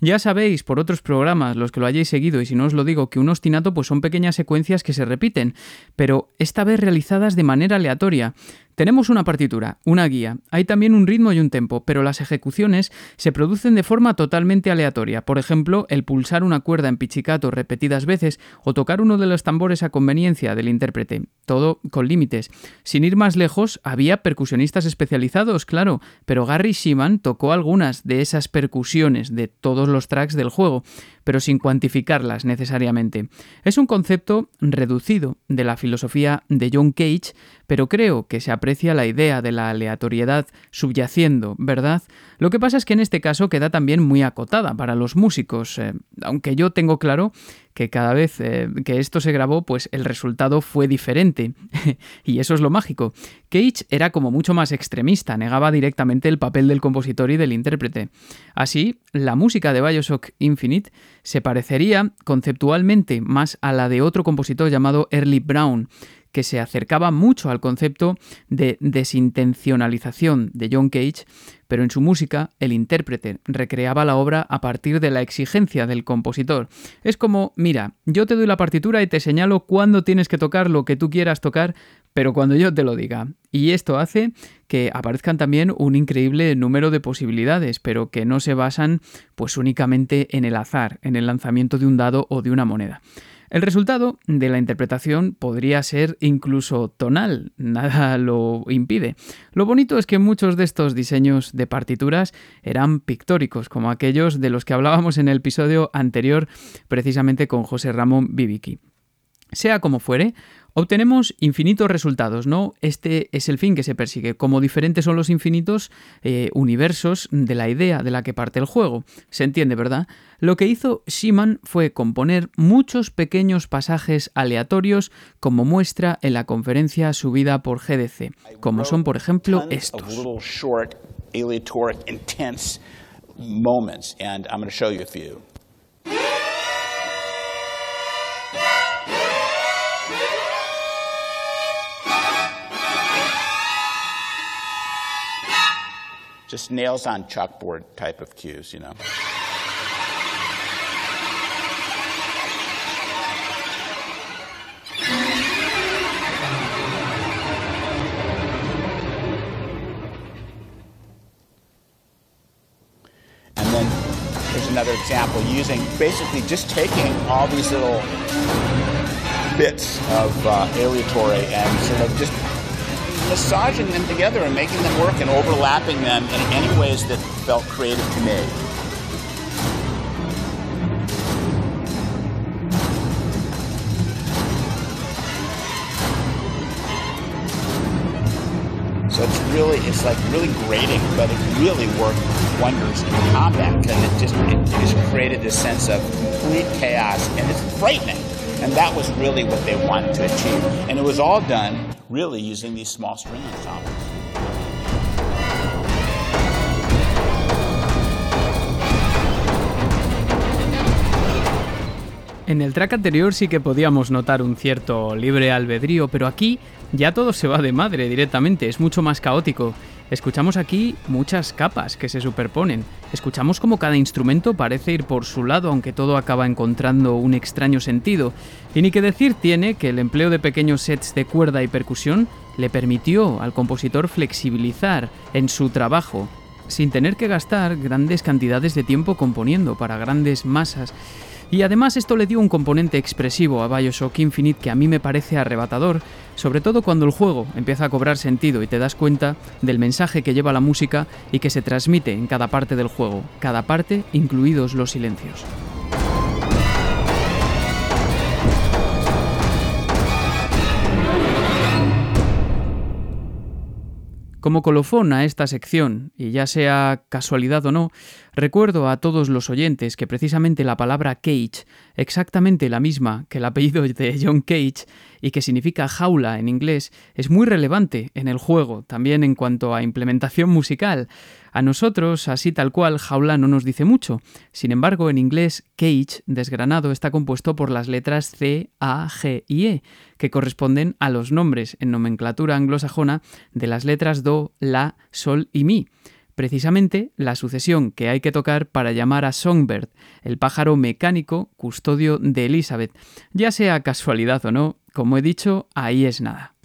Ya sabéis por otros programas, los que lo hayáis seguido, y si no os lo digo, que un ostinato pues son pequeñas secuencias que se repiten, pero esta vez realizadas de manera aleatoria. Tenemos una partitura, una guía, hay también un ritmo y un tempo, pero las ejecuciones se producen de forma totalmente aleatoria. Por ejemplo, el pulsar una cuerda en pichicato repetidas veces o tocar uno de los tambores a conveniencia del intérprete. Todo con límites. Sin ir más lejos, había percusionistas especializados, claro, pero Gary Shiman tocó algunas de esas percusiones de todos los tracks del juego pero sin cuantificarlas necesariamente. Es un concepto reducido de la filosofía de John Cage, pero creo que se aprecia aprecia la idea de la aleatoriedad subyaciendo, ¿verdad? Lo que pasa es que en este caso queda también muy acotada para los músicos, eh, aunque yo tengo claro que cada vez eh, que esto se grabó, pues el resultado fue diferente. y eso es lo mágico. Cage era como mucho más extremista, negaba directamente el papel del compositor y del intérprete. Así, la música de Bioshock Infinite se parecería conceptualmente más a la de otro compositor llamado Early Brown, que se acercaba mucho al concepto de desintencionalización de John Cage, pero en su música el intérprete recreaba la obra a partir de la exigencia del compositor. Es como, mira, yo te doy la partitura y te señalo cuándo tienes que tocar lo que tú quieras tocar, pero cuando yo te lo diga. Y esto hace que aparezcan también un increíble número de posibilidades, pero que no se basan pues únicamente en el azar, en el lanzamiento de un dado o de una moneda. El resultado de la interpretación podría ser incluso tonal, nada lo impide. Lo bonito es que muchos de estos diseños de partituras eran pictóricos, como aquellos de los que hablábamos en el episodio anterior precisamente con José Ramón Bibiki. Sea como fuere, obtenemos infinitos resultados, ¿no? Este es el fin que se persigue. Como diferentes son los infinitos eh, universos de la idea de la que parte el juego. Se entiende, ¿verdad? Lo que hizo Schimann fue componer muchos pequeños pasajes aleatorios como muestra en la conferencia subida por GDC, como son, por ejemplo, estos. Just nails on chalkboard type of cues, you know. And then there's another example using basically just taking all these little bits of uh, aleatory and sort of just massaging them together and making them work and overlapping them in any ways that felt creative to me. So it's really, it's like really grating, but it really worked wonders in combat because it just, it, just created this sense of complete chaos and it's frightening. And that was really what they wanted to achieve. And it was all done really using these small string ensembles. En el track anterior sí que podíamos notar un cierto libre albedrío, pero aquí ya todo se va de madre directamente, es mucho más caótico. Escuchamos aquí muchas capas que se superponen. Escuchamos como cada instrumento parece ir por su lado, aunque todo acaba encontrando un extraño sentido. Y ni que decir tiene que el empleo de pequeños sets de cuerda y percusión le permitió al compositor flexibilizar en su trabajo, sin tener que gastar grandes cantidades de tiempo componiendo para grandes masas. Y además esto le dio un componente expresivo a Bioshock Infinite que a mí me parece arrebatador, sobre todo cuando el juego empieza a cobrar sentido y te das cuenta del mensaje que lleva la música y que se transmite en cada parte del juego, cada parte incluidos los silencios. Como colofón a esta sección, y ya sea casualidad o no, recuerdo a todos los oyentes que precisamente la palabra cage, exactamente la misma que el apellido de John Cage, y que significa jaula en inglés, es muy relevante en el juego, también en cuanto a implementación musical. A nosotros, así tal cual, jaula no nos dice mucho. Sin embargo, en inglés, cage, desgranado, está compuesto por las letras C, A, G y E, que corresponden a los nombres en nomenclatura anglosajona de las letras Do, La, Sol y Mi precisamente la sucesión que hay que tocar para llamar a Songbird, el pájaro mecánico custodio de Elizabeth. Ya sea casualidad o no, como he dicho, ahí es nada.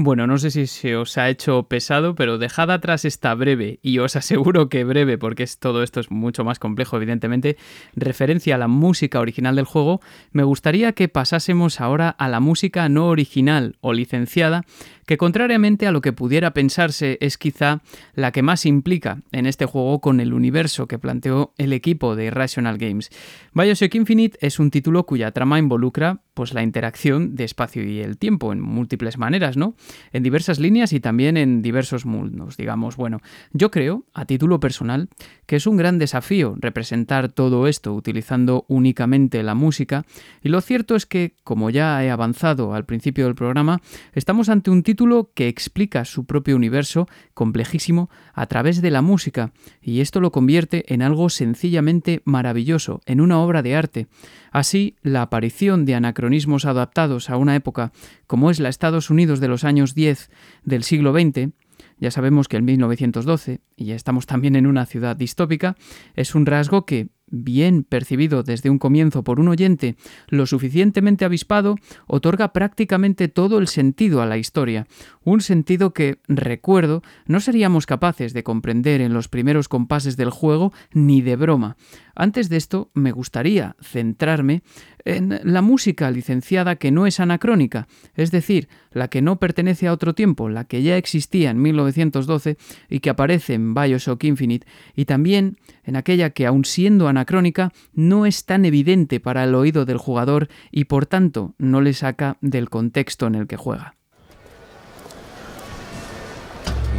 Bueno, no sé si se os ha hecho pesado, pero dejad atrás esta breve, y os aseguro que breve, porque es, todo esto es mucho más complejo, evidentemente, referencia a la música original del juego, me gustaría que pasásemos ahora a la música no original o licenciada, que contrariamente a lo que pudiera pensarse es quizá la que más implica en este juego con el universo que planteó el equipo de Irrational Games. Bioshock Infinite es un título cuya trama involucra pues la interacción de espacio y el tiempo en múltiples maneras, ¿no? En diversas líneas y también en diversos mundos, digamos. Bueno, yo creo, a título personal, que es un gran desafío representar todo esto utilizando únicamente la música, y lo cierto es que, como ya he avanzado al principio del programa, estamos ante un título que explica su propio universo complejísimo a través de la música, y esto lo convierte en algo sencillamente maravilloso, en una obra de arte. Así, la aparición de anacronismos adaptados a una época como es la Estados Unidos de los años 10 del siglo XX, ya sabemos que en 1912, y ya estamos también en una ciudad distópica, es un rasgo que, bien percibido desde un comienzo por un oyente lo suficientemente avispado, otorga prácticamente todo el sentido a la historia, un sentido que, recuerdo, no seríamos capaces de comprender en los primeros compases del juego ni de broma. Antes de esto, me gustaría centrarme en la música licenciada que no es anacrónica, es decir, la que no pertenece a otro tiempo, la que ya existía en 1912 y que aparece en Bioshock Infinite, y también en aquella que, aun siendo anacrónica, no es tan evidente para el oído del jugador y por tanto no le saca del contexto en el que juega.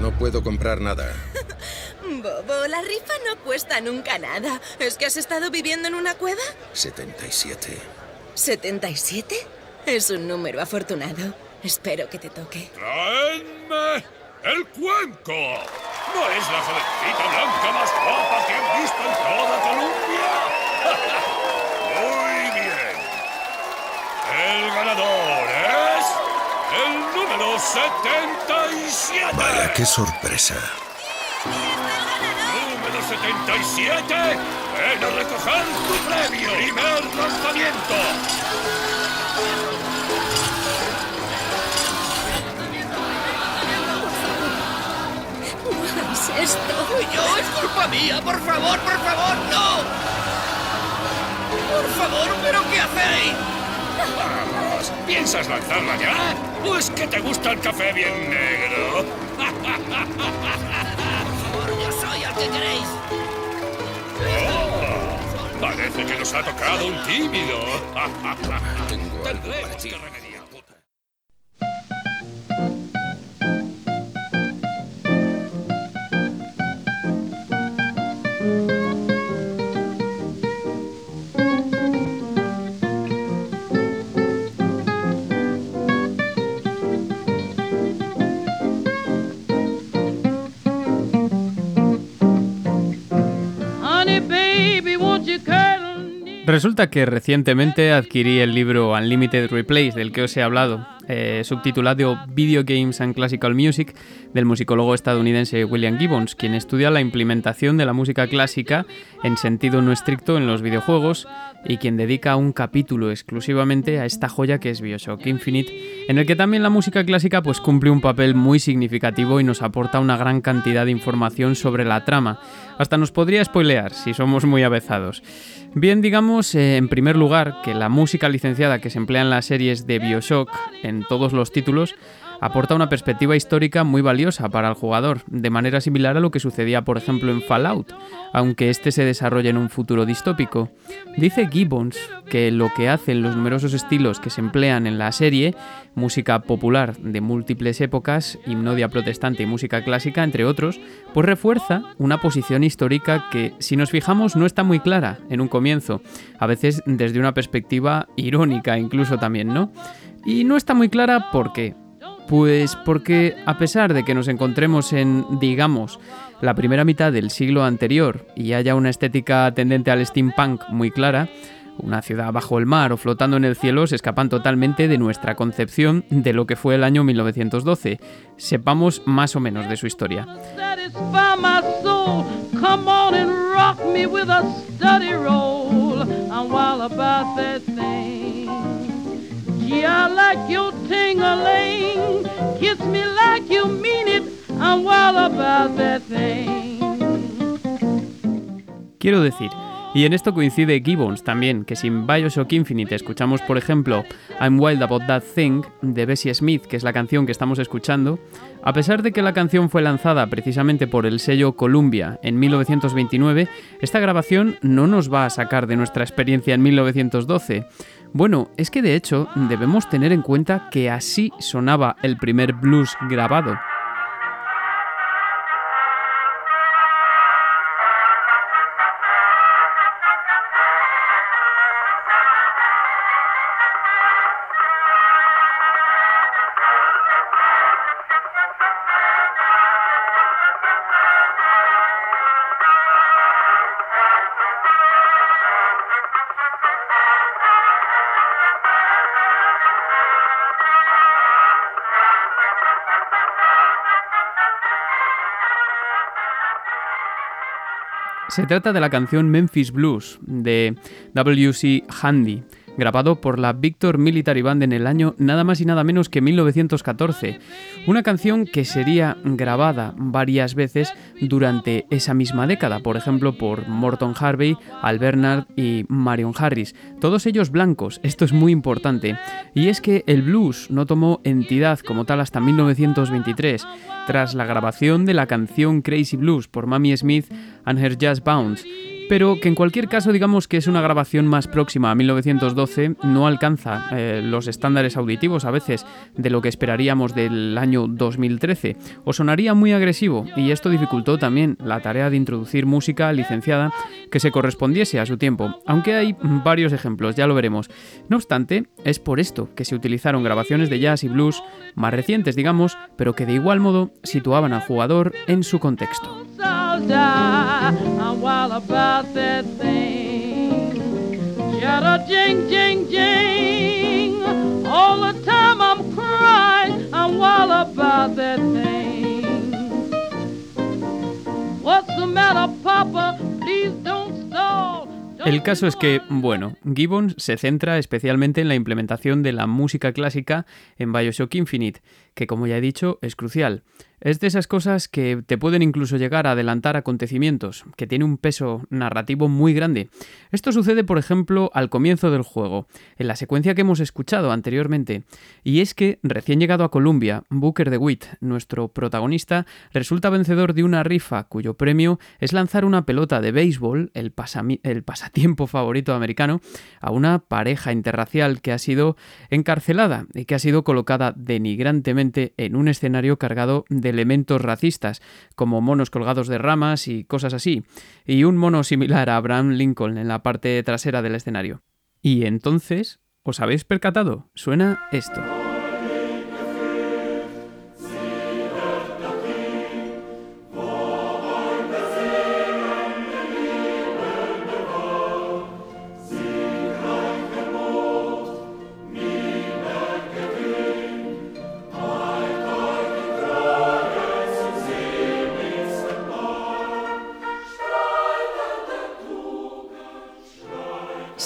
No puedo comprar nada. Bobo, la rifa no cuesta nunca nada. ¿Es que has estado viviendo en una cueva? 77. ¿77? Es un número afortunado. Espero que te toque. ¡Traedme el cuenco! ¿No es la jovencita blanca más guapa que han visto en toda Colombia? Muy bien. El ganador es el número 77. Vaya, qué sorpresa. Número 77. Ven a recoger tu premio. Primer lanzamiento. ¿Qué es esto? ¡Yo! ¡Es culpa mía! ¡Por favor, por favor, no! ¡Por favor, pero qué hacéis! Vamos, ¿piensas lanzarla ya? ¿O es que te gusta el café bien negro? Yo soy al que queréis. Oh, parece que nos ha tocado un tímido. Tengo algo para ti. Resulta que recientemente adquirí el libro Unlimited Replays del que os he hablado, eh, subtitulado Video Games and Classical Music del musicólogo estadounidense William Gibbons, quien estudia la implementación de la música clásica en sentido no estricto en los videojuegos y quien dedica un capítulo exclusivamente a esta joya que es Bioshock Infinite, en el que también la música clásica pues cumple un papel muy significativo y nos aporta una gran cantidad de información sobre la trama. Hasta nos podría spoilear si somos muy avezados. Bien, digamos, eh, en primer lugar, que la música licenciada que se emplea en las series de Bioshock, en todos los títulos, aporta una perspectiva histórica muy valiosa para el jugador, de manera similar a lo que sucedía, por ejemplo, en Fallout, aunque este se desarrolla en un futuro distópico. Dice Gibbons que lo que hacen los numerosos estilos que se emplean en la serie, música popular de múltiples épocas, himnodia protestante y música clásica, entre otros, pues refuerza una posición histórica que, si nos fijamos, no está muy clara en un comienzo, a veces desde una perspectiva irónica incluso también, ¿no? Y no está muy clara por qué. Pues porque a pesar de que nos encontremos en, digamos, la primera mitad del siglo anterior y haya una estética tendente al steampunk muy clara, una ciudad bajo el mar o flotando en el cielo se escapan totalmente de nuestra concepción de lo que fue el año 1912. Sepamos más o menos de su historia. Quiero decir, y en esto coincide Gibbons también, que sin Bioshock Infinite escuchamos, por ejemplo, I'm Wild About That Thing de Bessie Smith, que es la canción que estamos escuchando, a pesar de que la canción fue lanzada precisamente por el sello Columbia en 1929, esta grabación no nos va a sacar de nuestra experiencia en 1912. Bueno, es que de hecho debemos tener en cuenta que así sonaba el primer blues grabado. Se trata de la canción Memphis Blues de W.C. Handy, grabado por la Victor Military Band en el año nada más y nada menos que 1914. Una canción que sería grabada varias veces durante esa misma década, por ejemplo por Morton Harvey, Al Bernard y Marion Harris, todos ellos blancos, esto es muy importante. Y es que el blues no tomó entidad como tal hasta 1923, tras la grabación de la canción Crazy Blues por Mamie Smith and Her Jazz Bounce pero que en cualquier caso digamos que es una grabación más próxima a 1912, no alcanza eh, los estándares auditivos a veces de lo que esperaríamos del año 2013, o sonaría muy agresivo, y esto dificultó también la tarea de introducir música licenciada que se correspondiese a su tiempo, aunque hay varios ejemplos, ya lo veremos. No obstante, es por esto que se utilizaron grabaciones de jazz y blues más recientes, digamos, pero que de igual modo situaban al jugador en su contexto. Die. I'm wild about that thing. Shadow jing, jing, jing. All the time I'm crying. I'm wild about that thing. What's the matter, Papa? Please don't stall. El caso es que, bueno, Gibbons se centra especialmente en la implementación de la música clásica en Bioshock Infinite, que como ya he dicho es crucial. Es de esas cosas que te pueden incluso llegar a adelantar acontecimientos, que tiene un peso narrativo muy grande. Esto sucede, por ejemplo, al comienzo del juego, en la secuencia que hemos escuchado anteriormente, y es que, recién llegado a Columbia, Booker DeWitt, nuestro protagonista, resulta vencedor de una rifa cuyo premio es lanzar una pelota de béisbol, el, el pasatiempo favorito americano, a una pareja interracial que ha sido encarcelada y que ha sido colocada denigrantemente en un escenario cargado de elementos racistas, como monos colgados de ramas y cosas así, y un mono similar a Abraham Lincoln en la parte trasera del escenario. Y entonces, ¿os habéis percatado? Suena esto.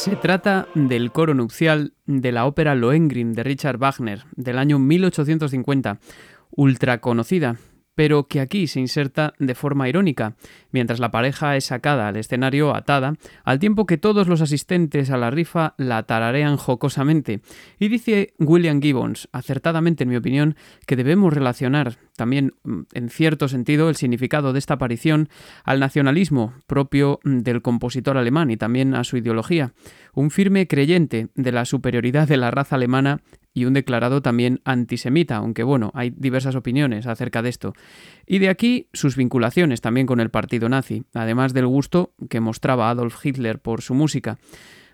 Se trata del coro nupcial de la ópera Lohengrin de Richard Wagner del año 1850, ultra conocida, pero que aquí se inserta de forma irónica, mientras la pareja es sacada al escenario atada, al tiempo que todos los asistentes a la rifa la tararean jocosamente. Y dice William Gibbons, acertadamente en mi opinión, que debemos relacionar también mm, en cierto sentido el significado de esta aparición al nacionalismo propio mm, del compositor alemán y también a su ideología, un firme creyente de la superioridad de la raza alemana y un declarado también antisemita, aunque bueno, hay diversas opiniones acerca de esto. Y de aquí sus vinculaciones también con el partido nazi, además del gusto que mostraba Adolf Hitler por su música.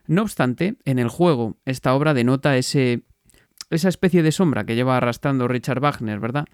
No obstante, en el juego esta obra denota ese esa especie de sombra que lleva arrastrando Richard Wagner, ¿verdad?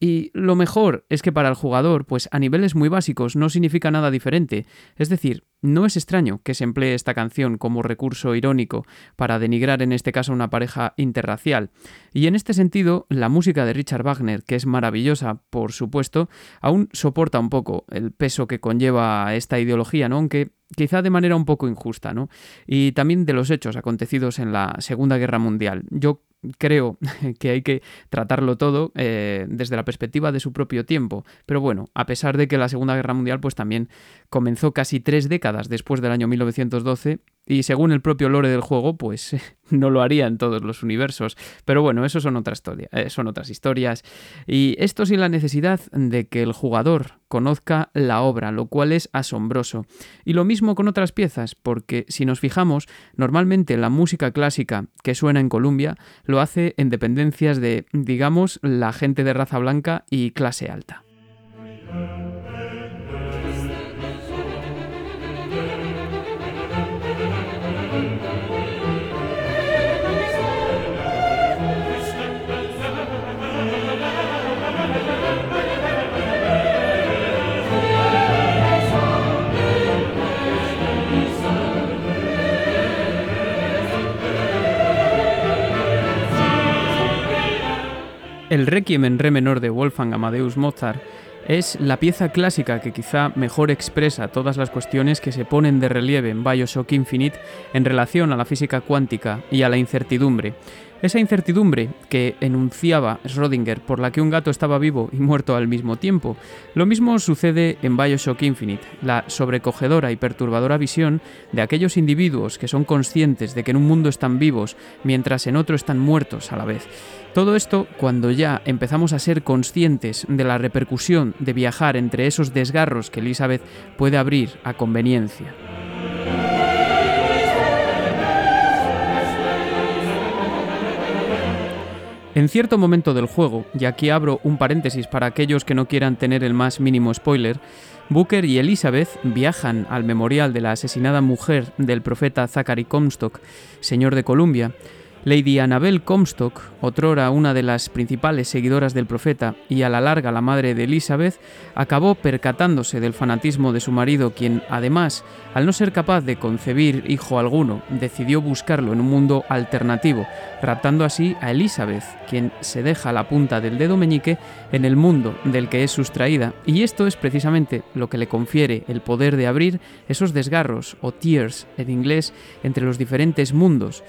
Y lo mejor es que para el jugador, pues a niveles muy básicos no significa nada diferente. Es decir, no es extraño que se emplee esta canción como recurso irónico para denigrar en este caso una pareja interracial. Y en este sentido, la música de Richard Wagner, que es maravillosa, por supuesto, aún soporta un poco el peso que conlleva esta ideología, ¿no? Aunque quizá de manera un poco injusta, ¿no? Y también de los hechos acontecidos en la Segunda Guerra Mundial. Yo creo que hay que tratarlo todo eh, desde la perspectiva de su propio tiempo. Pero bueno, a pesar de que la Segunda Guerra Mundial pues también comenzó casi tres décadas después del año 1912 y según el propio lore del juego, pues no lo haría en todos los universos. Pero bueno, eso son, otra historia, eh, son otras historias. Y esto sin la necesidad de que el jugador conozca la obra, lo cual es asombroso. Y lo mismo con otras piezas, porque si nos fijamos, normalmente la música clásica que suena en Colombia lo hace en dependencias de, digamos, la gente de raza blanca y clase alta. El Requiem en re menor de Wolfgang Amadeus Mozart es la pieza clásica que quizá mejor expresa todas las cuestiones que se ponen de relieve en Bioshock Infinite en relación a la física cuántica y a la incertidumbre. Esa incertidumbre que enunciaba Schrödinger por la que un gato estaba vivo y muerto al mismo tiempo. Lo mismo sucede en Bioshock Infinite, la sobrecogedora y perturbadora visión de aquellos individuos que son conscientes de que en un mundo están vivos mientras en otro están muertos a la vez. Todo esto cuando ya empezamos a ser conscientes de la repercusión de viajar entre esos desgarros que Elizabeth puede abrir a conveniencia. En cierto momento del juego, y aquí abro un paréntesis para aquellos que no quieran tener el más mínimo spoiler, Booker y Elizabeth viajan al memorial de la asesinada mujer del profeta Zachary Comstock, señor de Columbia, Lady Annabel Comstock, otrora una de las principales seguidoras del profeta y a la larga la madre de Elizabeth, acabó percatándose del fanatismo de su marido, quien además, al no ser capaz de concebir hijo alguno, decidió buscarlo en un mundo alternativo, raptando así a Elizabeth, quien se deja la punta del dedo meñique en el mundo del que es sustraída, y esto es precisamente lo que le confiere el poder de abrir esos desgarros, o tears en inglés, entre los diferentes mundos,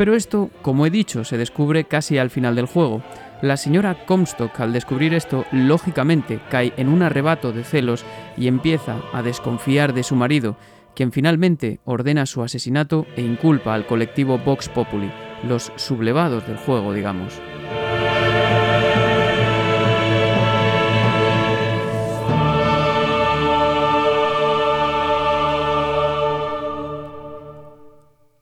pero esto, como he dicho, se descubre casi al final del juego. La señora Comstock, al descubrir esto, lógicamente cae en un arrebato de celos y empieza a desconfiar de su marido, quien finalmente ordena su asesinato e inculpa al colectivo Vox Populi, los sublevados del juego, digamos.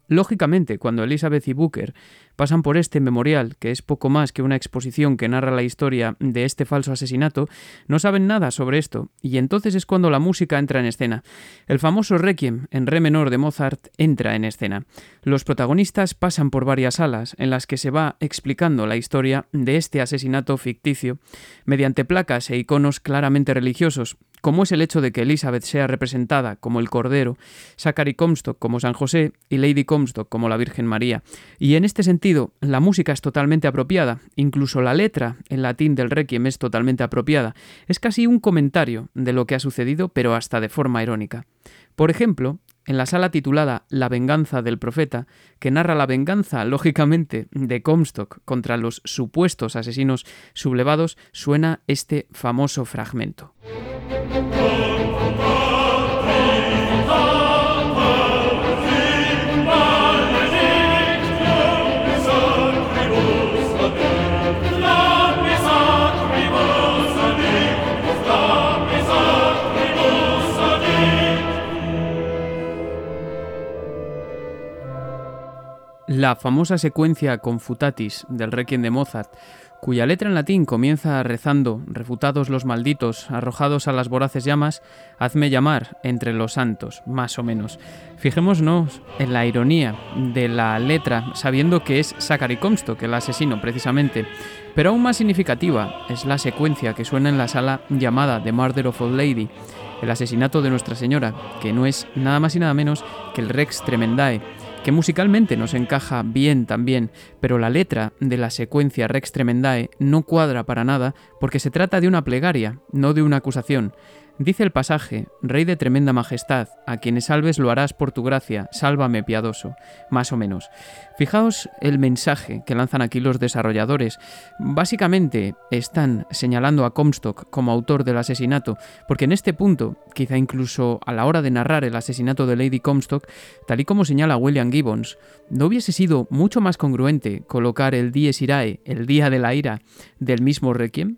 Lógicamente, cuando Elizabeth y Booker pasan por este memorial, que es poco más que una exposición que narra la historia de este falso asesinato, no saben nada sobre esto, y entonces es cuando la música entra en escena. El famoso Requiem en re menor de Mozart entra en escena. Los protagonistas pasan por varias salas en las que se va explicando la historia de este asesinato ficticio mediante placas e iconos claramente religiosos, como es el hecho de que Elizabeth sea representada como el Cordero, Zachary Comstock como San José y Lady Comstock como la Virgen María. Y en este sentido, la música es totalmente apropiada, incluso la letra en latín del Requiem es totalmente apropiada. Es casi un comentario de lo que ha sucedido, pero hasta de forma irónica. Por ejemplo, en la sala titulada La venganza del profeta, que narra la venganza, lógicamente, de Comstock contra los supuestos asesinos sublevados, suena este famoso fragmento. La famosa secuencia Confutatis del Requiem de Mozart cuya letra en latín comienza rezando, refutados los malditos, arrojados a las voraces llamas, hazme llamar entre los santos, más o menos. Fijémonos en la ironía de la letra, sabiendo que es Zachary Comstock, el asesino, precisamente. Pero aún más significativa es la secuencia que suena en la sala llamada The Murder of Old Lady, el asesinato de Nuestra Señora, que no es nada más y nada menos que el Rex Tremendae, que musicalmente nos encaja bien también, pero la letra de la secuencia Rex Tremendae no cuadra para nada porque se trata de una plegaria, no de una acusación. Dice el pasaje, Rey de tremenda majestad, a quienes salves lo harás por tu gracia, sálvame piadoso, más o menos. Fijaos el mensaje que lanzan aquí los desarrolladores. Básicamente están señalando a Comstock como autor del asesinato, porque en este punto, quizá incluso a la hora de narrar el asesinato de Lady Comstock, tal y como señala William Gibbons, ¿no hubiese sido mucho más congruente colocar el Dies Irae, el día de la ira, del mismo Requiem?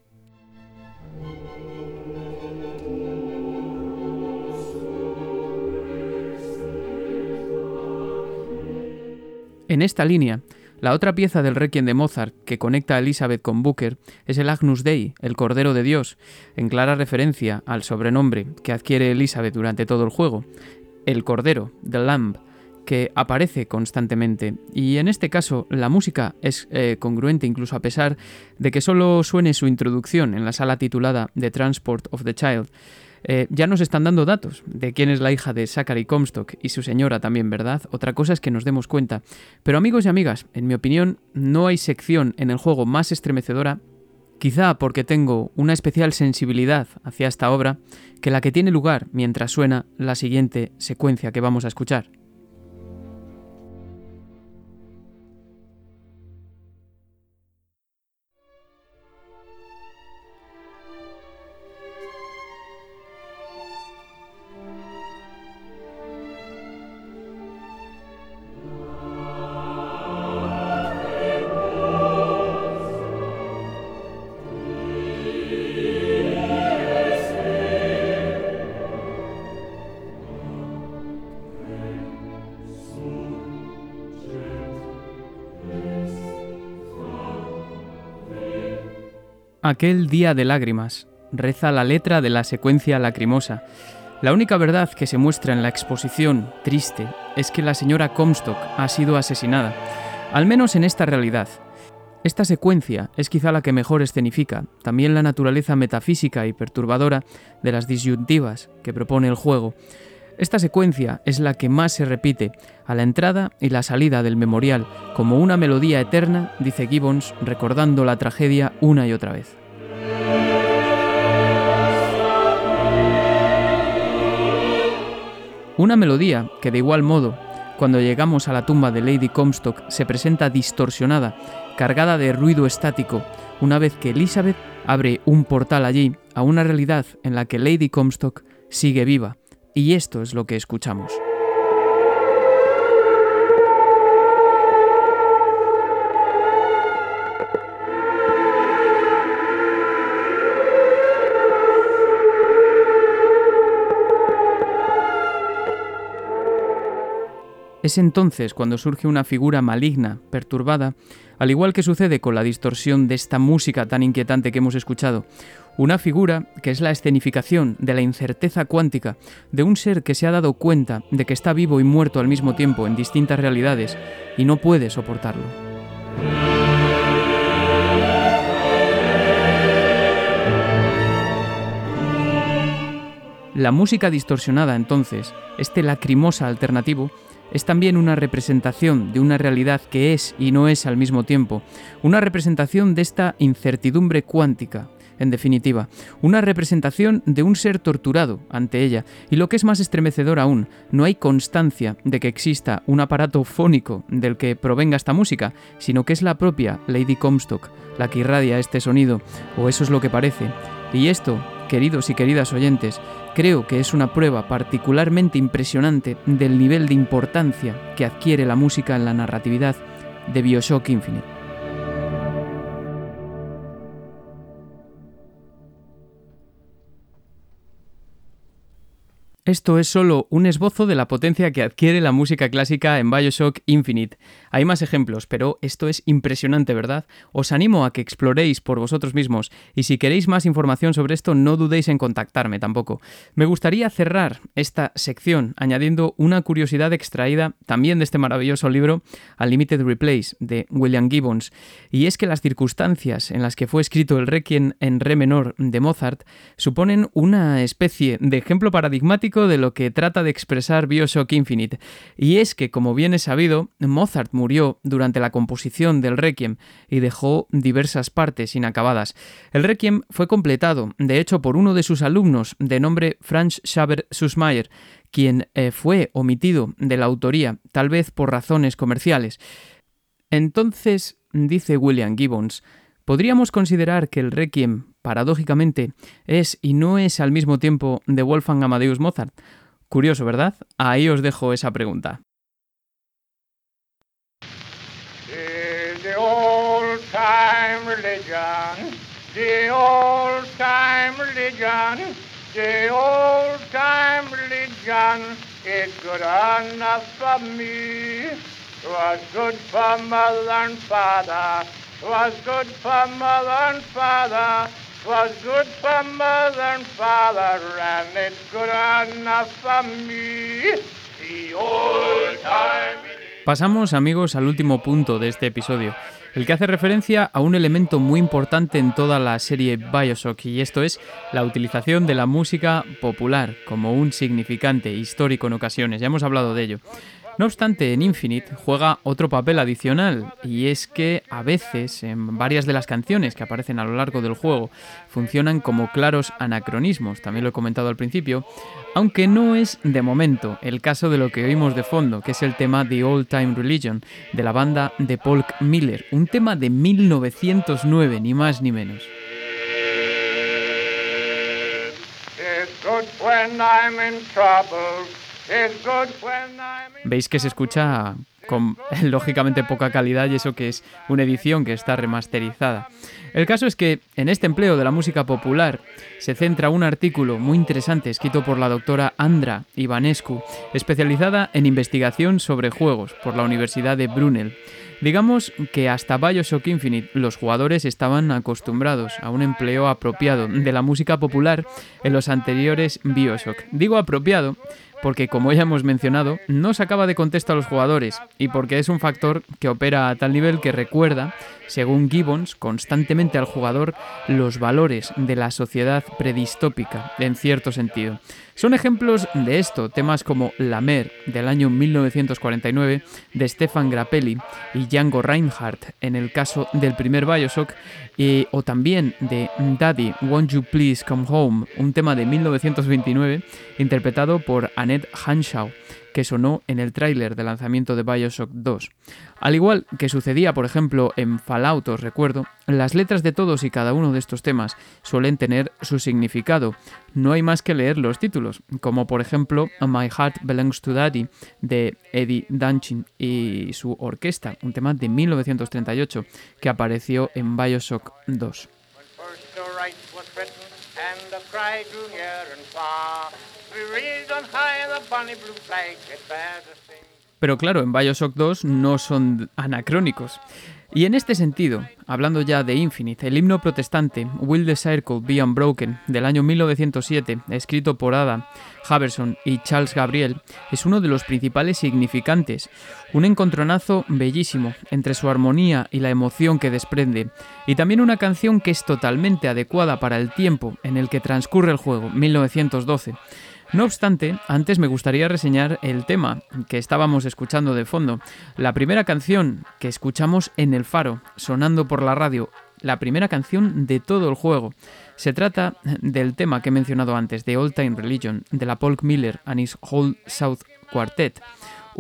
En esta línea, la otra pieza del Requiem de Mozart que conecta a Elizabeth con Booker es el Agnus Dei, el Cordero de Dios, en clara referencia al sobrenombre que adquiere Elizabeth durante todo el juego, el Cordero, The Lamb, que aparece constantemente. Y en este caso, la música es eh, congruente incluso a pesar de que solo suene su introducción en la sala titulada The Transport of the Child. Eh, ya nos están dando datos de quién es la hija de Zachary Comstock y su señora también, ¿verdad? Otra cosa es que nos demos cuenta. Pero amigos y amigas, en mi opinión, no hay sección en el juego más estremecedora, quizá porque tengo una especial sensibilidad hacia esta obra, que la que tiene lugar mientras suena la siguiente secuencia que vamos a escuchar. Aquel día de lágrimas, reza la letra de la secuencia lacrimosa. La única verdad que se muestra en la exposición, triste, es que la señora Comstock ha sido asesinada, al menos en esta realidad. Esta secuencia es quizá la que mejor escenifica también la naturaleza metafísica y perturbadora de las disyuntivas que propone el juego. Esta secuencia es la que más se repite a la entrada y la salida del memorial, como una melodía eterna, dice Gibbons, recordando la tragedia una y otra vez. Una melodía que de igual modo, cuando llegamos a la tumba de Lady Comstock, se presenta distorsionada, cargada de ruido estático, una vez que Elizabeth abre un portal allí a una realidad en la que Lady Comstock sigue viva, y esto es lo que escuchamos. Es entonces cuando surge una figura maligna, perturbada, al igual que sucede con la distorsión de esta música tan inquietante que hemos escuchado. Una figura que es la escenificación de la incerteza cuántica de un ser que se ha dado cuenta de que está vivo y muerto al mismo tiempo en distintas realidades y no puede soportarlo. La música distorsionada entonces, este lacrimosa alternativo, es también una representación de una realidad que es y no es al mismo tiempo, una representación de esta incertidumbre cuántica, en definitiva, una representación de un ser torturado ante ella, y lo que es más estremecedor aún, no hay constancia de que exista un aparato fónico del que provenga esta música, sino que es la propia Lady Comstock la que irradia este sonido, o eso es lo que parece. Y esto, queridos y queridas oyentes, Creo que es una prueba particularmente impresionante del nivel de importancia que adquiere la música en la narratividad de Bioshock Infinite. Esto es solo un esbozo de la potencia que adquiere la música clásica en Bioshock Infinite. Hay más ejemplos, pero esto es impresionante, ¿verdad? Os animo a que exploréis por vosotros mismos y si queréis más información sobre esto no dudéis en contactarme tampoco. Me gustaría cerrar esta sección añadiendo una curiosidad extraída también de este maravilloso libro Unlimited Replays de William Gibbons, y es que las circunstancias en las que fue escrito el Requiem en re menor de Mozart suponen una especie de ejemplo paradigmático de lo que trata de expresar Bioshock Infinite, y es que, como bien es sabido, Mozart murió durante la composición del Requiem y dejó diversas partes inacabadas. El Requiem fue completado, de hecho, por uno de sus alumnos, de nombre Franz Schaber Sussmayer, quien eh, fue omitido de la autoría, tal vez por razones comerciales. Entonces, dice William Gibbons, podríamos considerar que el Requiem, paradójicamente, es y no es al mismo tiempo de Wolfgang Amadeus Mozart. Curioso, ¿verdad? Ahí os dejo esa pregunta. Me. Was good for mother and father, was good for mother and father, Pasamos, amigos, al último punto de este episodio, el que hace referencia a un elemento muy importante en toda la serie Bioshock, y esto es la utilización de la música popular como un significante histórico en ocasiones. Ya hemos hablado de ello. No obstante, en Infinite juega otro papel adicional, y es que a veces en varias de las canciones que aparecen a lo largo del juego funcionan como claros anacronismos, también lo he comentado al principio, aunque no es de momento el caso de lo que oímos de fondo, que es el tema The Old Time Religion de la banda de Polk Miller, un tema de 1909, ni más ni menos. Veis que se escucha con lógicamente poca calidad y eso que es una edición que está remasterizada. El caso es que en este empleo de la música popular se centra un artículo muy interesante escrito por la doctora Andra Ivanescu, especializada en investigación sobre juegos por la Universidad de Brunel. Digamos que hasta Bioshock Infinite los jugadores estaban acostumbrados a un empleo apropiado de la música popular en los anteriores Bioshock. Digo apropiado porque como ya hemos mencionado, no sacaba de contexto a los jugadores y porque es un factor que opera a tal nivel que recuerda, según Gibbons, constantemente al jugador los valores de la sociedad predistópica, en cierto sentido. Son ejemplos de esto temas como La Mer del año 1949 de Stefan Grappelli y Django Reinhardt en el caso del primer Bioshock y, o también de Daddy, Won't You Please Come Home, un tema de 1929 interpretado por Annette Hanshaw que sonó en el tráiler de lanzamiento de Bioshock 2. Al igual que sucedía, por ejemplo, en Fallout, os recuerdo, las letras de todos y cada uno de estos temas suelen tener su significado. No hay más que leer los títulos, como por ejemplo My Heart Belongs to Daddy de Eddie Danchin y su orquesta, un tema de 1938 que apareció en Bioshock 2. Pero claro, en Bioshock 2 no son anacrónicos. Y en este sentido, hablando ya de Infinite, el himno protestante Will the Circle Be Unbroken del año 1907, escrito por Ada Haverson y Charles Gabriel, es uno de los principales significantes, un encontronazo bellísimo entre su armonía y la emoción que desprende, y también una canción que es totalmente adecuada para el tiempo en el que transcurre el juego, 1912. No obstante, antes me gustaría reseñar el tema que estábamos escuchando de fondo, la primera canción que escuchamos en el faro, sonando por la radio, la primera canción de todo el juego. Se trata del tema que he mencionado antes, de Old Time Religion, de la Polk Miller and his Whole South Quartet.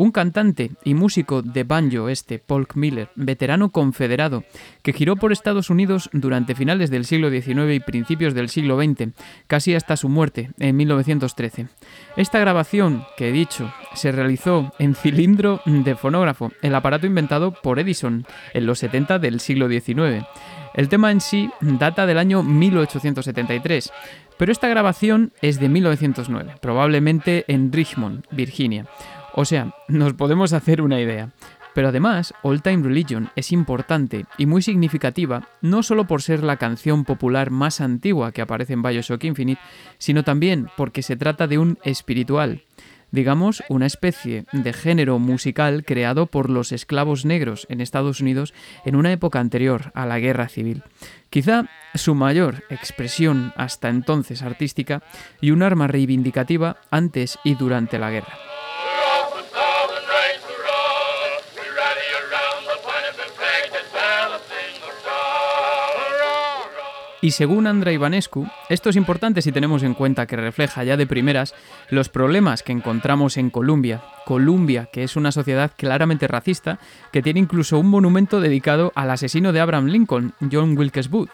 Un cantante y músico de banjo este, Polk Miller, veterano confederado, que giró por Estados Unidos durante finales del siglo XIX y principios del siglo XX, casi hasta su muerte en 1913. Esta grabación, que he dicho, se realizó en cilindro de fonógrafo, el aparato inventado por Edison en los 70 del siglo XIX. El tema en sí data del año 1873, pero esta grabación es de 1909, probablemente en Richmond, Virginia. O sea, nos podemos hacer una idea. Pero además, Old Time Religion es importante y muy significativa no solo por ser la canción popular más antigua que aparece en Bioshock Infinite, sino también porque se trata de un espiritual. digamos una especie de género musical creado por los esclavos negros en Estados Unidos en una época anterior a la guerra civil. Quizá su mayor expresión hasta entonces artística y un arma reivindicativa antes y durante la guerra. Y según Andrei Ivanescu, esto es importante si tenemos en cuenta que refleja ya de primeras los problemas que encontramos en Colombia. Colombia, que es una sociedad claramente racista, que tiene incluso un monumento dedicado al asesino de Abraham Lincoln, John Wilkes Booth.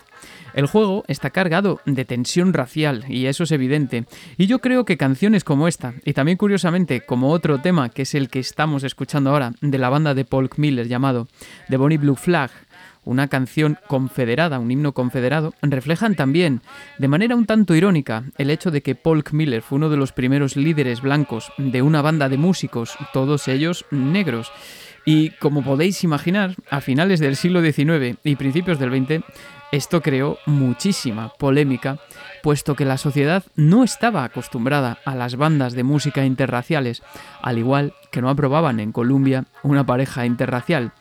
El juego está cargado de tensión racial, y eso es evidente. Y yo creo que canciones como esta, y también curiosamente como otro tema, que es el que estamos escuchando ahora, de la banda de Paul Miller llamado The Bonnie Blue Flag, una canción confederada, un himno confederado, reflejan también, de manera un tanto irónica, el hecho de que Paul Miller fue uno de los primeros líderes blancos de una banda de músicos, todos ellos negros. Y como podéis imaginar, a finales del siglo XIX y principios del XX, esto creó muchísima polémica, puesto que la sociedad no estaba acostumbrada a las bandas de música interraciales, al igual que no aprobaban en Colombia una pareja interracial.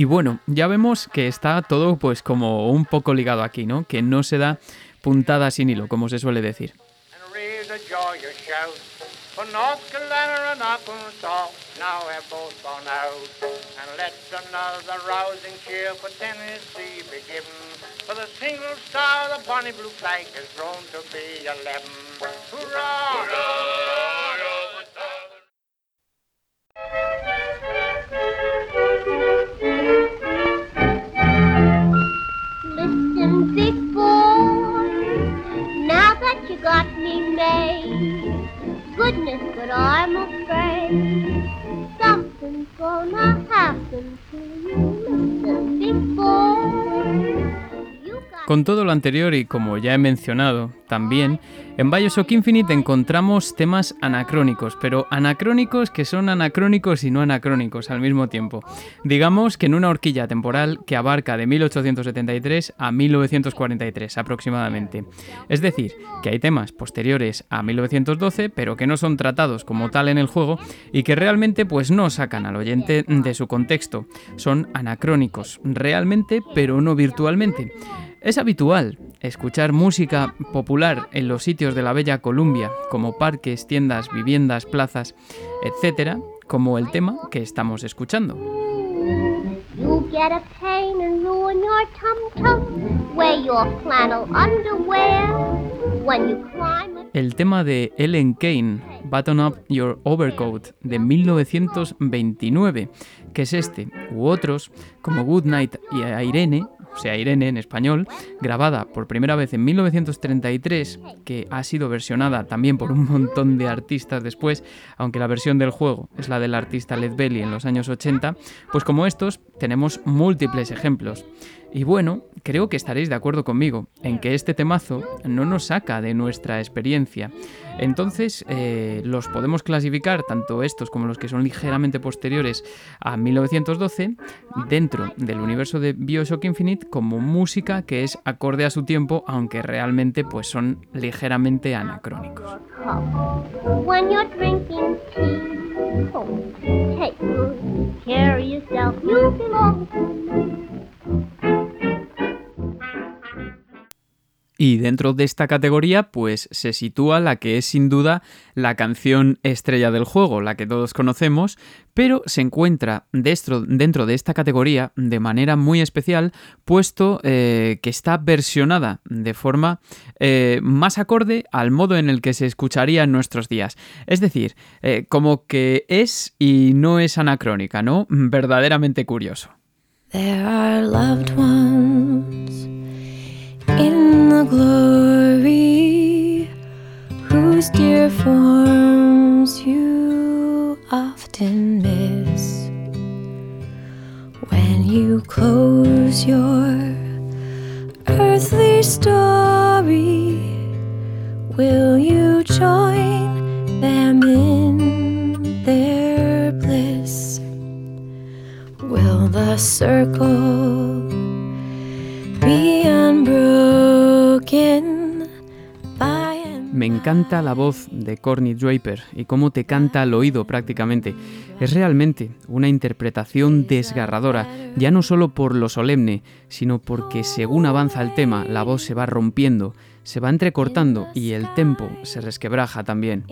Y bueno, ya vemos que está todo pues como un poco ligado aquí, ¿no? Que no se da puntada sin hilo, como se suele decir. Got me made. Goodness, but I'm afraid something's gonna Con todo lo anterior y como ya he mencionado también, en Bioshock Infinite encontramos temas anacrónicos, pero anacrónicos que son anacrónicos y no anacrónicos al mismo tiempo. Digamos que en una horquilla temporal que abarca de 1873 a 1943 aproximadamente. Es decir, que hay temas posteriores a 1912, pero que no son tratados como tal en el juego y que realmente pues no sacan al oyente de su contexto. Son anacrónicos, realmente, pero no virtualmente. Es habitual escuchar música popular en los sitios de la Bella Columbia, como parques, tiendas, viviendas, plazas, etc., como el tema que estamos escuchando. El tema de Ellen Kane, Button Up Your Overcoat, de 1929, que es este, u otros, como Good Night y Irene, o sea, Irene en español, grabada por primera vez en 1933, que ha sido versionada también por un montón de artistas después, aunque la versión del juego es la del artista Led Belly en los años 80, pues como estos tenemos múltiples ejemplos. Y bueno, creo que estaréis de acuerdo conmigo en que este temazo no nos saca de nuestra experiencia. Entonces, eh, los podemos clasificar, tanto estos como los que son ligeramente posteriores a 1912, dentro del universo de Bioshock Infinite, como música que es acorde a su tiempo, aunque realmente pues son ligeramente anacrónicos. Y dentro de esta categoría, pues se sitúa la que es sin duda la canción estrella del juego, la que todos conocemos, pero se encuentra dentro, de esta categoría de manera muy especial, puesto eh, que está versionada de forma eh, más acorde al modo en el que se escucharía en nuestros días. Es decir, eh, como que es y no es anacrónica, ¿no? Verdaderamente curioso. In the glory whose dear forms you often miss. When you close your earthly story will you join them in their bliss will the circle be unbroken encanta la voz de Corny Draper y cómo te canta al oído prácticamente. Es realmente una interpretación desgarradora, ya no solo por lo solemne, sino porque según avanza el tema, la voz se va rompiendo, se va entrecortando y el tempo se resquebraja también.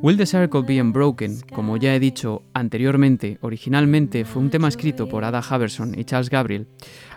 Will the Circle Be Unbroken, como ya he dicho anteriormente, originalmente fue un tema escrito por Ada Haverson y Charles Gabriel,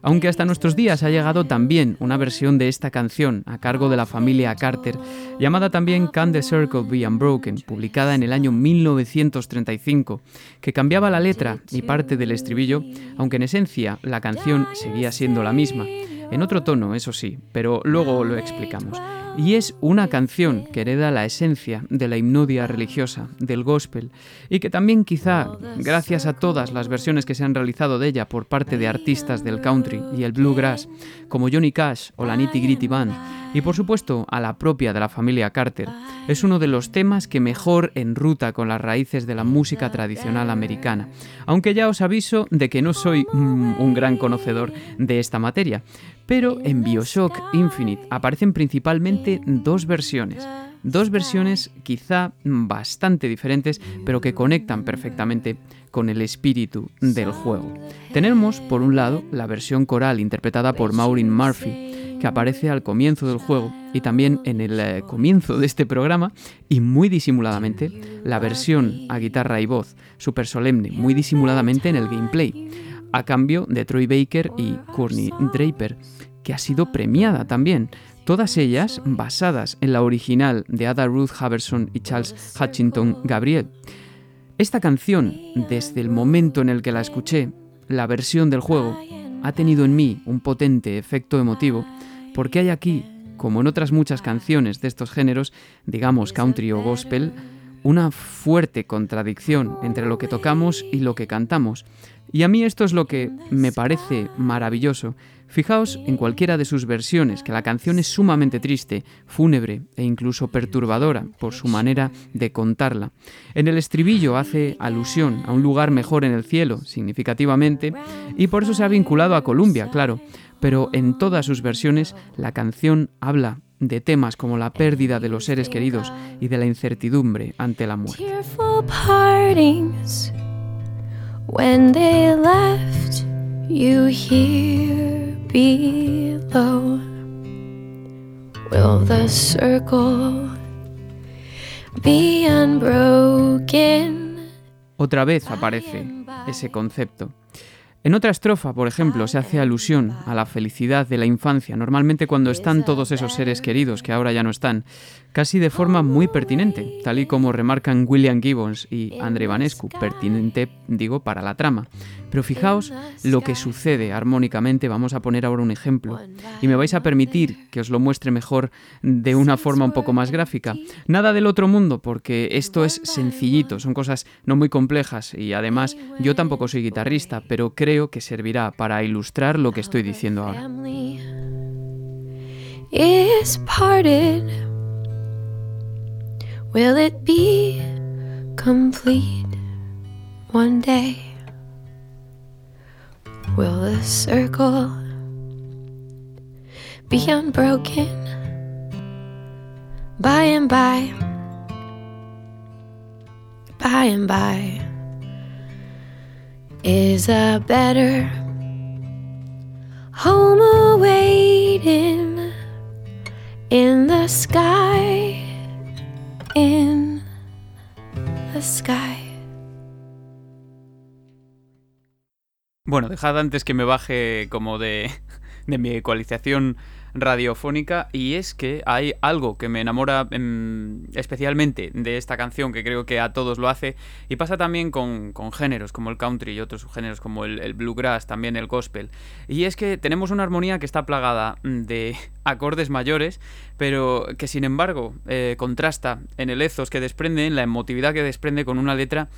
aunque hasta nuestros días ha llegado también una versión de esta canción a cargo de la familia Carter, llamada también Can the Circle Be Unbroken, publicada en el año 1935, que cambiaba la letra y parte del estribillo, aunque en esencia la canción seguía siendo la misma, en otro tono, eso sí, pero luego lo explicamos y es una canción que hereda la esencia de la hipnodia religiosa, del gospel, y que también quizá, gracias a todas las versiones que se han realizado de ella por parte de artistas del country y el bluegrass, como Johnny Cash o la Nitty Gritty Band, y por supuesto a la propia de la familia Carter, es uno de los temas que mejor enruta con las raíces de la música tradicional americana, aunque ya os aviso de que no soy mm, un gran conocedor de esta materia, pero en Bioshock Infinite aparecen principalmente dos versiones. Dos versiones quizá bastante diferentes, pero que conectan perfectamente con el espíritu del juego. Tenemos, por un lado, la versión coral interpretada por Maureen Murphy, que aparece al comienzo del juego y también en el eh, comienzo de este programa, y muy disimuladamente, la versión a guitarra y voz, súper solemne, muy disimuladamente en el gameplay a cambio de Troy Baker y Courtney Draper, que ha sido premiada también, todas ellas basadas en la original de Ada Ruth Haverson y Charles Hutchinson Gabriel. Esta canción, desde el momento en el que la escuché, la versión del juego, ha tenido en mí un potente efecto emotivo, porque hay aquí, como en otras muchas canciones de estos géneros, digamos country o gospel, una fuerte contradicción entre lo que tocamos y lo que cantamos. Y a mí esto es lo que me parece maravilloso. Fijaos en cualquiera de sus versiones, que la canción es sumamente triste, fúnebre e incluso perturbadora por su manera de contarla. En el estribillo hace alusión a un lugar mejor en el cielo, significativamente, y por eso se ha vinculado a Columbia, claro. Pero en todas sus versiones la canción habla de temas como la pérdida de los seres queridos y de la incertidumbre ante la muerte. When they left you here below, will the circle be unbroken? Otra vez aparece ese concepto. En otra estrofa, por ejemplo, se hace alusión a la felicidad de la infancia, normalmente cuando están todos esos seres queridos que ahora ya no están, casi de forma muy pertinente, tal y como remarcan William Gibbons y André Vanescu, pertinente, digo, para la trama. Pero fijaos lo que sucede armónicamente, vamos a poner ahora un ejemplo, y me vais a permitir que os lo muestre mejor de una forma un poco más gráfica. Nada del otro mundo, porque esto es sencillito, son cosas no muy complejas, y además yo tampoco soy guitarrista, pero creo que servirá para ilustrar lo que estoy diciendo ahora. Will it be complete one day? Will the circle be unbroken by and by? By and by is a better home awaiting in the sky. in the sky. Bueno, dejad antes que me baje como de, de mi ecualización radiofónica y es que hay algo que me enamora em, especialmente de esta canción que creo que a todos lo hace y pasa también con, géneros como el country y otros géneros como el, bluegrass, también el gospel. Y es que tenemos una armonía que está plagada de acordes mayores pero que sin embargo eh, contrasta en el ethos que desprende, en la emotividad que desprende con una letra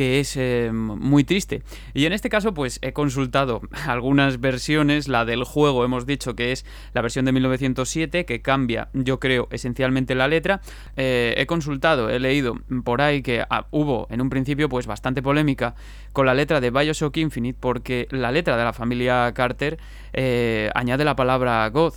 que es eh, muy triste. Y en este caso, pues he consultado algunas versiones, la del juego hemos dicho que es la versión de 1907, que cambia, yo creo, esencialmente la letra. Eh, he consultado, he leído por ahí que ah, hubo en un principio pues bastante polémica con la letra de Bioshock Infinite, porque la letra de la familia Carter eh, añade la palabra God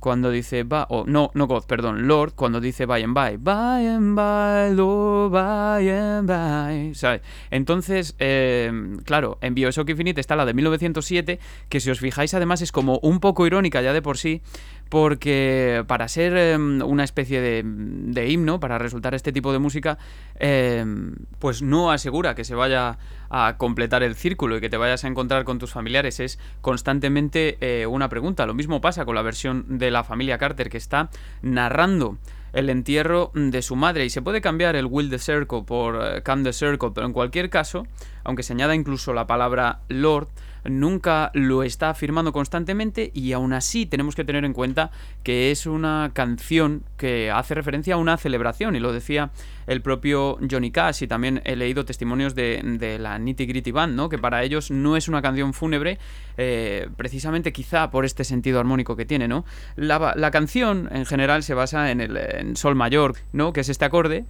cuando dice va, o no, no God, perdón, Lord, cuando dice by and by, by and by, Lord, by and by, ¿sabes? Entonces, eh, claro, en Bioshock Infinite está la de 1907, que si os fijáis además es como un poco irónica ya de por sí, porque para ser em, una especie de, himno, para resultar este tipo de música, em, pues no asegura que se vaya a completar el círculo y que te vayas a encontrar con tus familiares. Es constantemente eh, una pregunta. Lo mismo pasa con la versión de la familia Carter que está narrando el entierro de su madre y se puede cambiar el Will the Circle por eh, Come the Circle, pero en cualquier caso, aunque se añada incluso la palabra Lord, nunca lo está afirmando constantemente y aún así tenemos que tener en cuenta que es una canción que hace referencia a una celebración y lo decía el propio Johnny Cash y también he leído testimonios de, la Nitty Gritty Band, ¿no? que para ellos no es una canción fúnebre eh, precisamente quizá por este sentido armónico que tiene. ¿no? La, canción en general se basa en el sol mayor, ¿no? que es este acorde.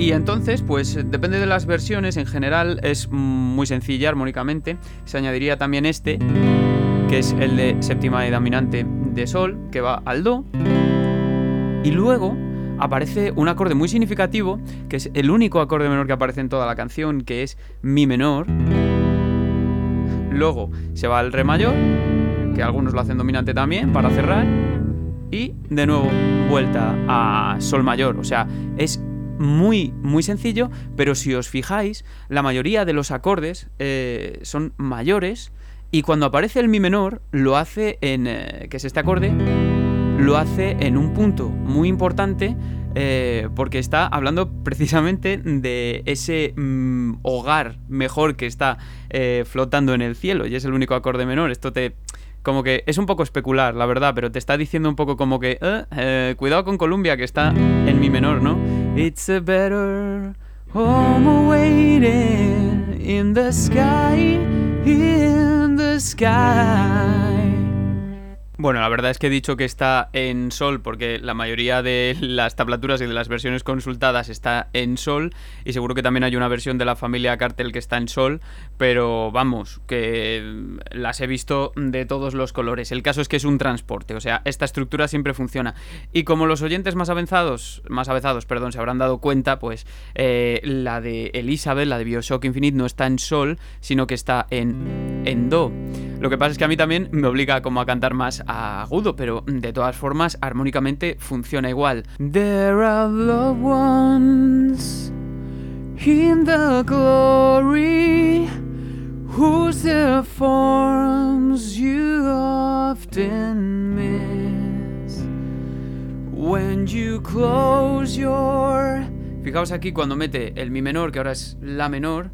Y entonces, pues depende de las versiones, en general es muy sencilla armónicamente. Se añadiría también este, que es el de séptima y dominante de sol, que va al do. Y luego aparece un acorde muy significativo, que es el único acorde menor que aparece en toda la canción, que es mi menor. Luego se va al re mayor, que algunos lo hacen dominante también, para cerrar. Y de nuevo vuelta a sol mayor. O sea, es muy, muy sencillo, pero si os fijáis, la mayoría de los acordes eh, son mayores y cuando aparece el mi menor, lo hace en, eh, que es este acorde, lo hace en un punto muy importante eh, porque está hablando precisamente de ese mm, hogar mejor que está flotando en el cielo y es el único acorde menor. Esto te como que es un poco especular, la verdad, pero te está diciendo un poco como que, eh, eh, cuidado con Columbia, que está en mi menor, ¿no? It's a better home waiting in the sky, in the sky. Bueno, la verdad es que he dicho que está en sol porque la mayoría de las tablaturas y de las versiones consultadas está en sol y seguro que también hay una versión de la familia Cartel que está en sol, pero vamos, que las he visto de todos los colores. El caso es que es un transporte, o sea, esta estructura siempre funciona. Y como los oyentes más avanzados, más avanzados, perdón, se habrán dado cuenta, pues eh, la de Elizabeth, la de Bioshock Infinite, no está en sol, sino que está en, en do. Lo que pasa es que a mí también me obliga como a cantar más agudo, pero de todas formas armónicamente funciona igual. There are loved ones in the glory whose forms you often when you close your Fijaos aquí cuando mete el mi menor, que ahora es la menor.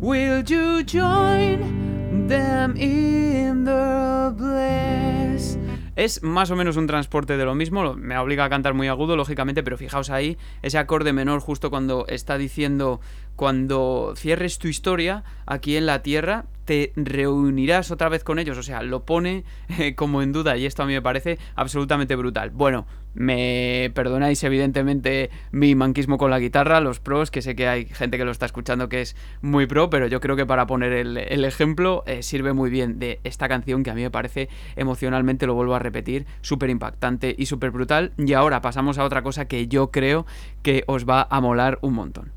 Will you join them in the bliss. Es más o menos un transporte de lo mismo, me obliga a cantar muy agudo, lógicamente, pero fijaos ahí, ese acorde menor justo cuando está diciendo, cuando cierres tu historia aquí en la tierra, te reunirás otra vez con ellos. O sea, lo pone eh, como en duda y esto a mí me parece absolutamente brutal. Bueno, me perdonáis evidentemente mi manquismo con la guitarra, los pros, que sé que hay gente que lo está escuchando que es muy pro, pero yo creo que para poner el, ejemplo eh, sirve muy bien de esta canción que a mí me parece emocionalmente, lo vuelvo a repetir, súper impactante y súper brutal. Y ahora pasamos a otra cosa que yo creo que os va a molar un montón.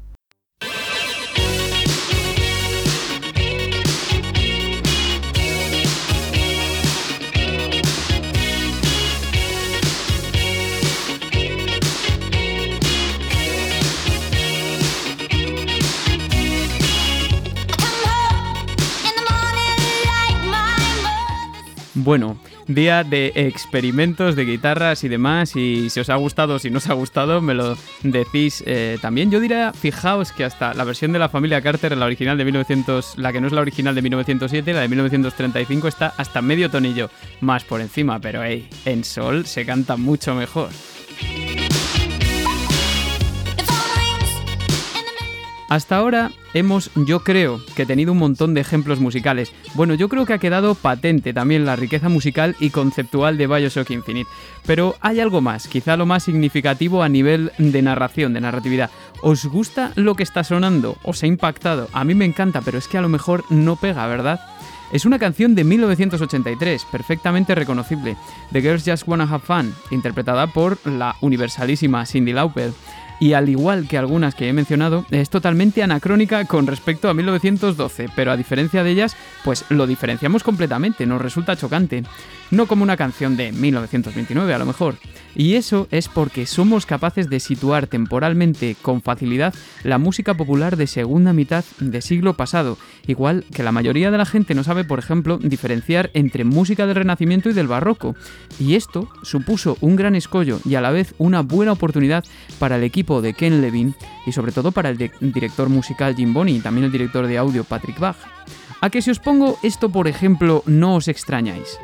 Bueno, día de experimentos de guitarras y demás. Y si os ha gustado, si no os ha gustado, me lo decís eh, también. Yo diría, fijaos que hasta la versión de la familia Carter, la original de 1900, la que no es la original de 1907, la de 1935, está hasta medio tonillo más por encima. Pero hey, en sol se canta mucho mejor. Hasta ahora hemos, yo creo, que tenido un montón de ejemplos musicales. Bueno, yo creo que ha quedado patente también la riqueza musical y conceptual de Bioshock Infinite. Pero hay algo más, quizá lo más significativo a nivel de narración, de narratividad. ¿Os gusta lo que está sonando? ¿Os ha impactado? A mí me encanta, pero es que a lo mejor no pega, ¿verdad? Es una canción de 1983, perfectamente reconocible, The Girls Just Wanna Have Fun, interpretada por la universalísima Cindy Lauper y al igual que algunas que he mencionado, es totalmente anacrónica con respecto a 1912, pero a diferencia de ellas, pues lo diferenciamos completamente, nos resulta chocante. No como una canción de 1929 a lo mejor. Y eso es porque somos capaces de situar temporalmente con facilidad la música popular de segunda mitad de siglo pasado, igual que la mayoría de la gente no sabe, por ejemplo, diferenciar entre música del Renacimiento y del Barroco. Y esto supuso un gran escollo y a la vez una buena oportunidad para el equipo de Ken Levin y sobre todo para el director musical Jim Bonney y también el director de audio Patrick Bach. A que si os pongo esto por ejemplo no os extrañáis.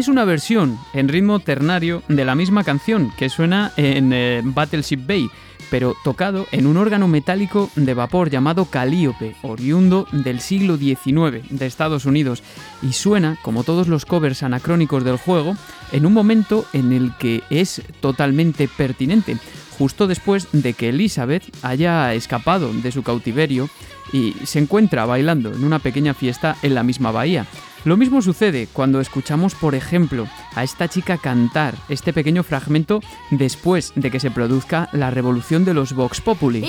Es una versión en ritmo ternario de la misma canción que suena en eh, Battleship Bay, pero tocado en un órgano metálico de vapor llamado calíope, oriundo del siglo XIX de Estados Unidos, y suena, como todos los covers anacrónicos del juego, en un momento en el que es totalmente pertinente, justo después de que Elizabeth haya escapado de su cautiverio y se encuentra bailando en una pequeña fiesta en la misma bahía. Lo mismo sucede cuando escuchamos, por ejemplo, a esta chica cantar este pequeño fragmento después de que se produzca la revolución de los Vox Populi.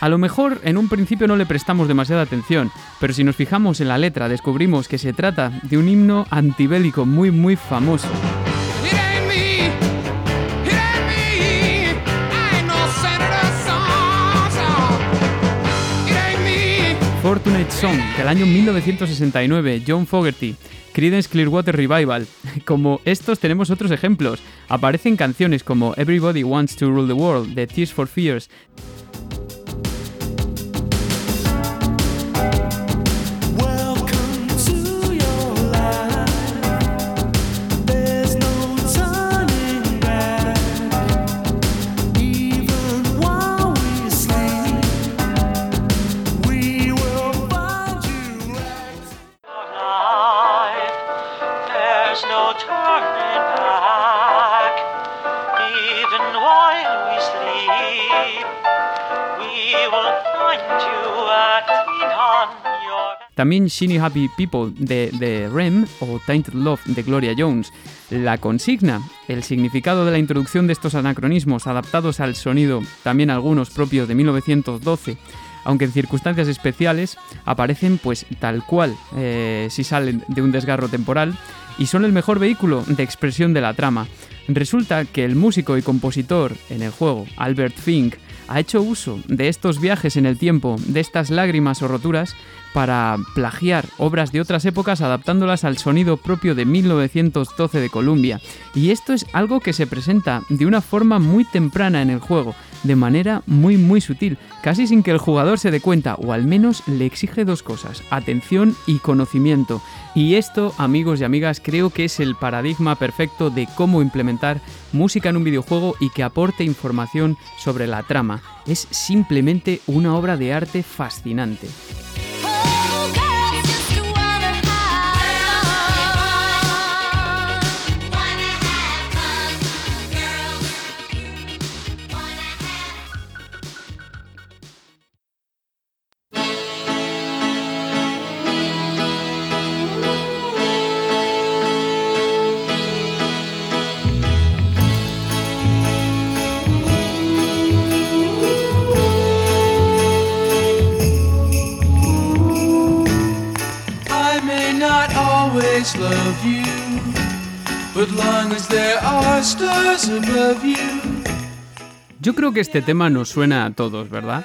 A lo mejor en un principio no le prestamos demasiada atención, pero si nos fijamos en la letra descubrimos que se trata de un himno antibélico muy muy famoso. Fortunate Song del año 1969, John Fogerty, Creedence Clearwater Revival. Como estos tenemos otros ejemplos. Aparecen canciones como Everybody Wants to Rule the World de Tears for Fears, También Shiny Happy People de, de, Rem o Tainted Love de Gloria Jones. La consigna, el significado de la introducción de estos anacronismos adaptados al sonido, también algunos propios de 1912, aunque en circunstancias especiales aparecen pues tal cual eh, si salen de un desgarro temporal y son el mejor vehículo de expresión de la trama. Resulta que el músico y compositor en el juego, Albert Fink, ha hecho uso de estos viajes en el tiempo, de estas lágrimas o roturas, para plagiar obras de otras épocas adaptándolas al sonido propio de 1912 de Columbia. Y esto es algo que se presenta de una forma muy temprana en el juego, de manera muy muy sutil, casi sin que el jugador se dé cuenta, o al menos le exige dos cosas, atención y conocimiento. Y esto, amigos y amigas, creo que es el paradigma perfecto de cómo implementar música en un videojuego y que aporte información sobre la trama. Es simplemente una obra de arte fascinante. Yo creo que este tema nos suena a todos, ¿verdad?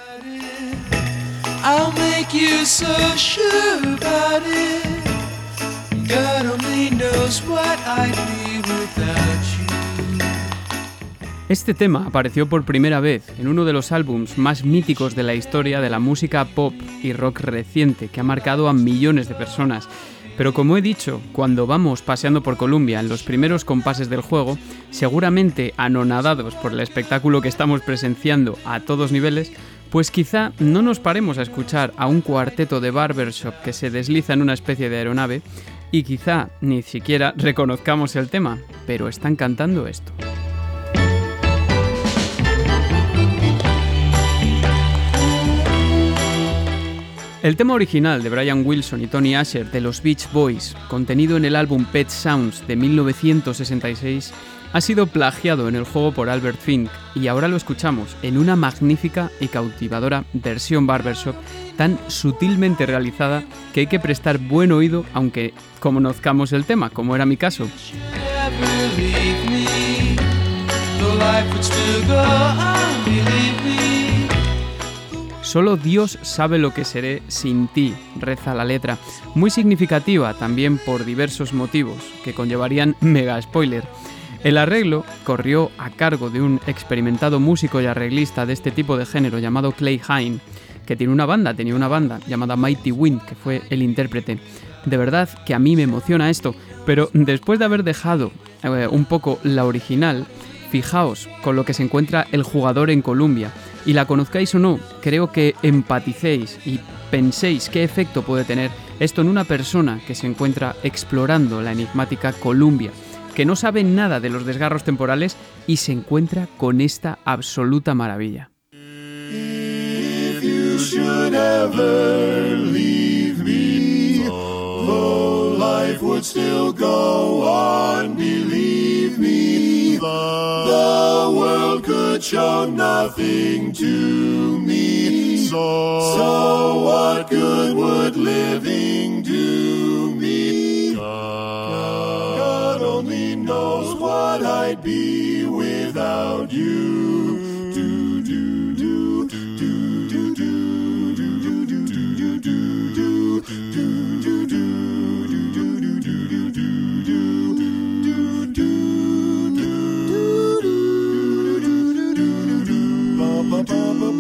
Este tema apareció por primera vez en uno de los álbums más míticos de la historia de la música pop y rock reciente que ha marcado a millones de personas Pero como he dicho, cuando vamos paseando por Columbia en los primeros compases del juego, seguramente anonadados por el espectáculo que estamos presenciando a todos niveles, pues quizá no nos paremos a escuchar a un cuarteto de barbershop que se desliza en una especie de aeronave y quizá ni siquiera reconozcamos el tema, pero están cantando esto. El tema original de Brian Wilson y Tony Asher de los Beach Boys, contenido en el álbum Pet Sounds de 1966, ha sido plagiado en el juego por Albert Fink y ahora lo escuchamos en una magnífica y cautivadora versión barbershop tan sutilmente realizada que hay que prestar buen oído aunque conozcamos el tema, como era mi caso. Solo Dios sabe lo que seré sin ti, reza la letra, muy significativa también por diversos motivos que conllevarían mega spoiler. El arreglo corrió a cargo de un experimentado músico y arreglista de este tipo de género llamado Clay Hine, que tiene una banda, tenía una banda llamada Mighty Wind, que fue el intérprete. De verdad que a mí me emociona esto, pero después de haber dejado eh, un poco la original, fijaos con lo que se encuentra el jugador en Columbia y la conozcáis o no, creo que empaticéis y penséis qué efecto puede tener esto en una persona que se encuentra explorando la enigmática Columbia, que no sabe nada de los desgarros temporales y se encuentra con esta absoluta maravilla. The world could show nothing to me. So, so what good would living do me? God, God only knows what I'd be without you.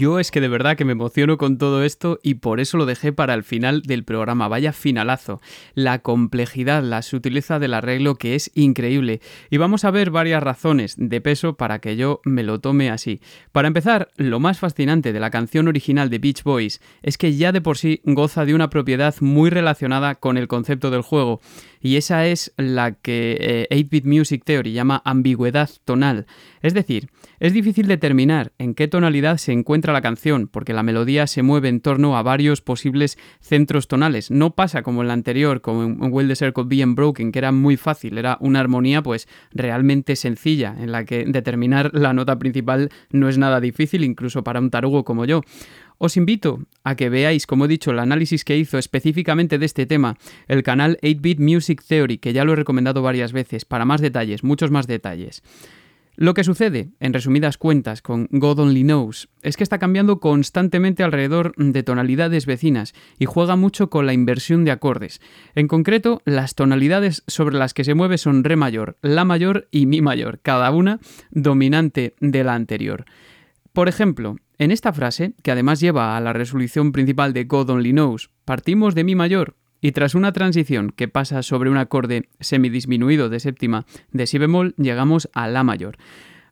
Yo es que de verdad que me emociono con todo esto y por eso lo dejé para el final del programa. Vaya finalazo. La complejidad, la sutileza del arreglo que es increíble. Y vamos a ver varias razones de peso para que yo me lo tome así. Para empezar, lo más fascinante de la canción original de Beach Boys es que ya de por sí goza de una propiedad muy relacionada con el concepto del juego. Y esa es la que 8-Bit Music Theory llama ambigüedad tonal. Es decir, es difícil determinar en qué tonalidad se encuentra la canción, porque la melodía se mueve en torno a varios posibles centros tonales. No pasa como en la anterior, como en Will the Circle Being Broken, que era muy fácil, era una armonía pues realmente sencilla, en la que determinar la nota principal no es nada difícil, incluso para un tarugo como yo. Os invito a que veáis, como he dicho, el análisis que hizo específicamente de este tema el canal 8-Bit Music Theory, que ya lo he recomendado varias veces, para más detalles, muchos más detalles. Lo que sucede, en resumidas cuentas, con God Only Knows, es que está cambiando constantemente alrededor de tonalidades vecinas y juega mucho con la inversión de acordes. En concreto, las tonalidades sobre las que se mueve son Re mayor, La mayor y Mi mayor, cada una dominante de la anterior. Por ejemplo, en esta frase, que además lleva a la resolución principal de God Only Knows, partimos de Mi mayor y tras una transición que pasa sobre un acorde semidisminuido de séptima de Si bemol, llegamos a La mayor.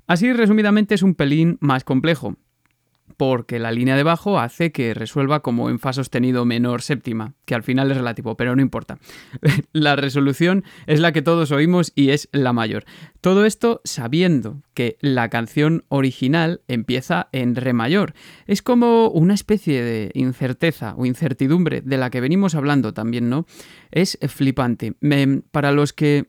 Así, resumidamente, es un pelín más complejo, porque la línea de bajo hace que resuelva como en fa sostenido menor séptima, que al final es relativo, pero no importa. la resolución es la que todos oímos y es la mayor. Todo esto sabiendo que la canción original empieza en re mayor. Es como una especie de incerteza o incertidumbre de la que venimos hablando también, ¿no? Es flipante. para los que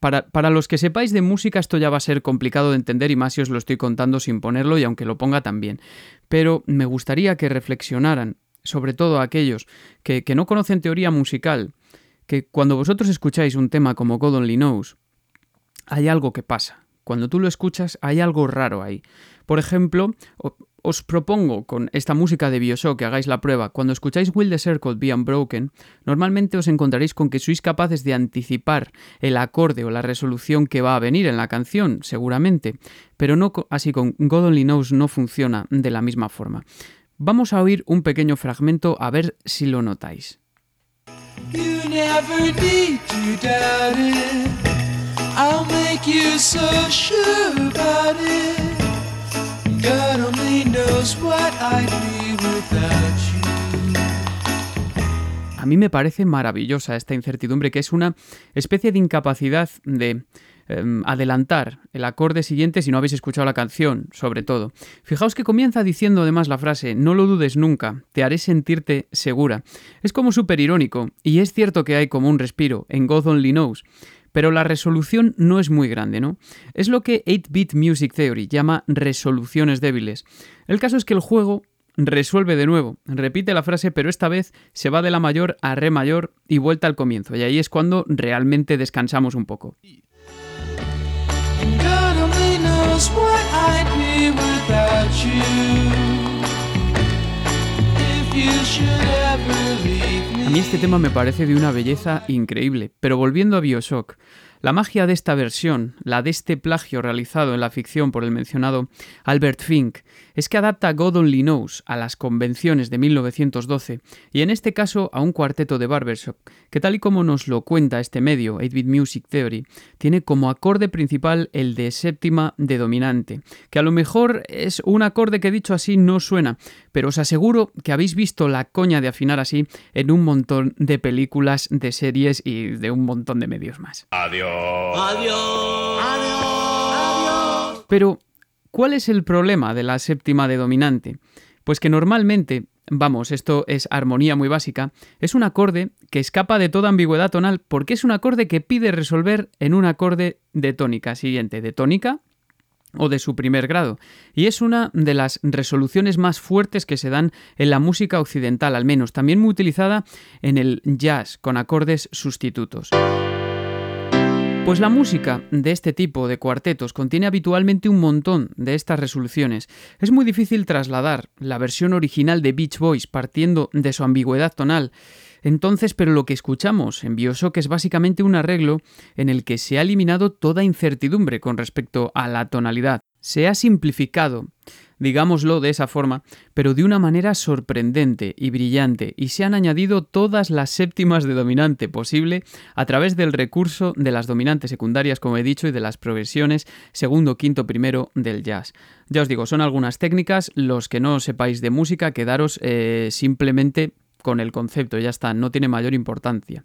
para, los que sepáis de música esto ya va a ser complicado de entender y más si os lo estoy contando sin ponerlo y aunque lo ponga también. Pero me gustaría que reflexionaran, sobre todo aquellos que, que no conocen teoría musical, que cuando vosotros escucháis un tema como God Only Knows, hay algo que pasa, cuando tú lo escuchas hay algo raro ahí. Por ejemplo, os propongo con esta música de Bioshock que hagáis la prueba. Cuando escucháis Will the Circle Be Unbroken, normalmente os encontraréis con que sois capaces de anticipar el acorde o la resolución que va a venir en la canción, seguramente, pero no así con God Only Knows no funciona de la misma forma. Vamos a oír un pequeño fragmento a ver si lo notáis. A mí me parece maravillosa esta incertidumbre, que es una especie de incapacidad de em, adelantar el acorde siguiente si no habéis escuchado la canción, sobre todo. Fijaos que comienza diciendo además la frase, no lo dudes nunca, te haré sentirte segura. Es como súper irónico, y es cierto que hay como un respiro en God Only Knows, pero la resolución no es muy grande, ¿no? Es lo que 8-Bit Music Theory llama resoluciones débiles. El caso es que el juego resuelve de nuevo, repite la frase, pero esta vez se va de la mayor a re mayor y vuelta al comienzo, y ahí es cuando realmente descansamos un poco. A mí este tema me parece de una belleza increíble, pero volviendo a Bioshock, la magia de esta versión, la de este plagio realizado en la ficción por el mencionado Albert Fink, es que adapta God Only Knows a las convenciones de 1912 y en este caso a un cuarteto de barbershop, que tal y como nos lo cuenta este medio, 8-Bit Music Theory, tiene como acorde principal el de séptima de dominante, que a lo mejor es un acorde que dicho así no suena, pero os aseguro que habéis visto la coña de afinar así en un montón de películas, de series y de un montón de medios más. Adiós. Adiós. Adiós. Pero, ¿cuál es el problema de la séptima de dominante? Pues que normalmente, vamos, esto es armonía muy básica, es un acorde que escapa de toda ambigüedad tonal porque es un acorde que pide resolver en un acorde de tónica siguiente, de tónica o de su primer grado, y es una de las resoluciones más fuertes que se dan en la música occidental, al menos, también muy utilizada en el jazz, con acordes sustitutos. Pues la música de este tipo de cuartetos contiene habitualmente un montón de estas resoluciones. Es muy difícil trasladar la versión original de Beach Boys partiendo de su ambigüedad tonal. Entonces, pero lo que escuchamos en Bioshock es básicamente un arreglo en el que se ha eliminado toda incertidumbre con respecto a la tonalidad. Se ha simplificado digámoslo de esa forma, pero de una manera sorprendente y brillante, y se han añadido todas las séptimas de dominante posible a través del recurso de las dominantes secundarias, como he dicho, y de las progresiones segundo, quinto, primero del jazz. Ya os digo, son algunas técnicas, los que no sepáis de música, quedaros eh, simplemente con el concepto, ya está, no tiene mayor importancia.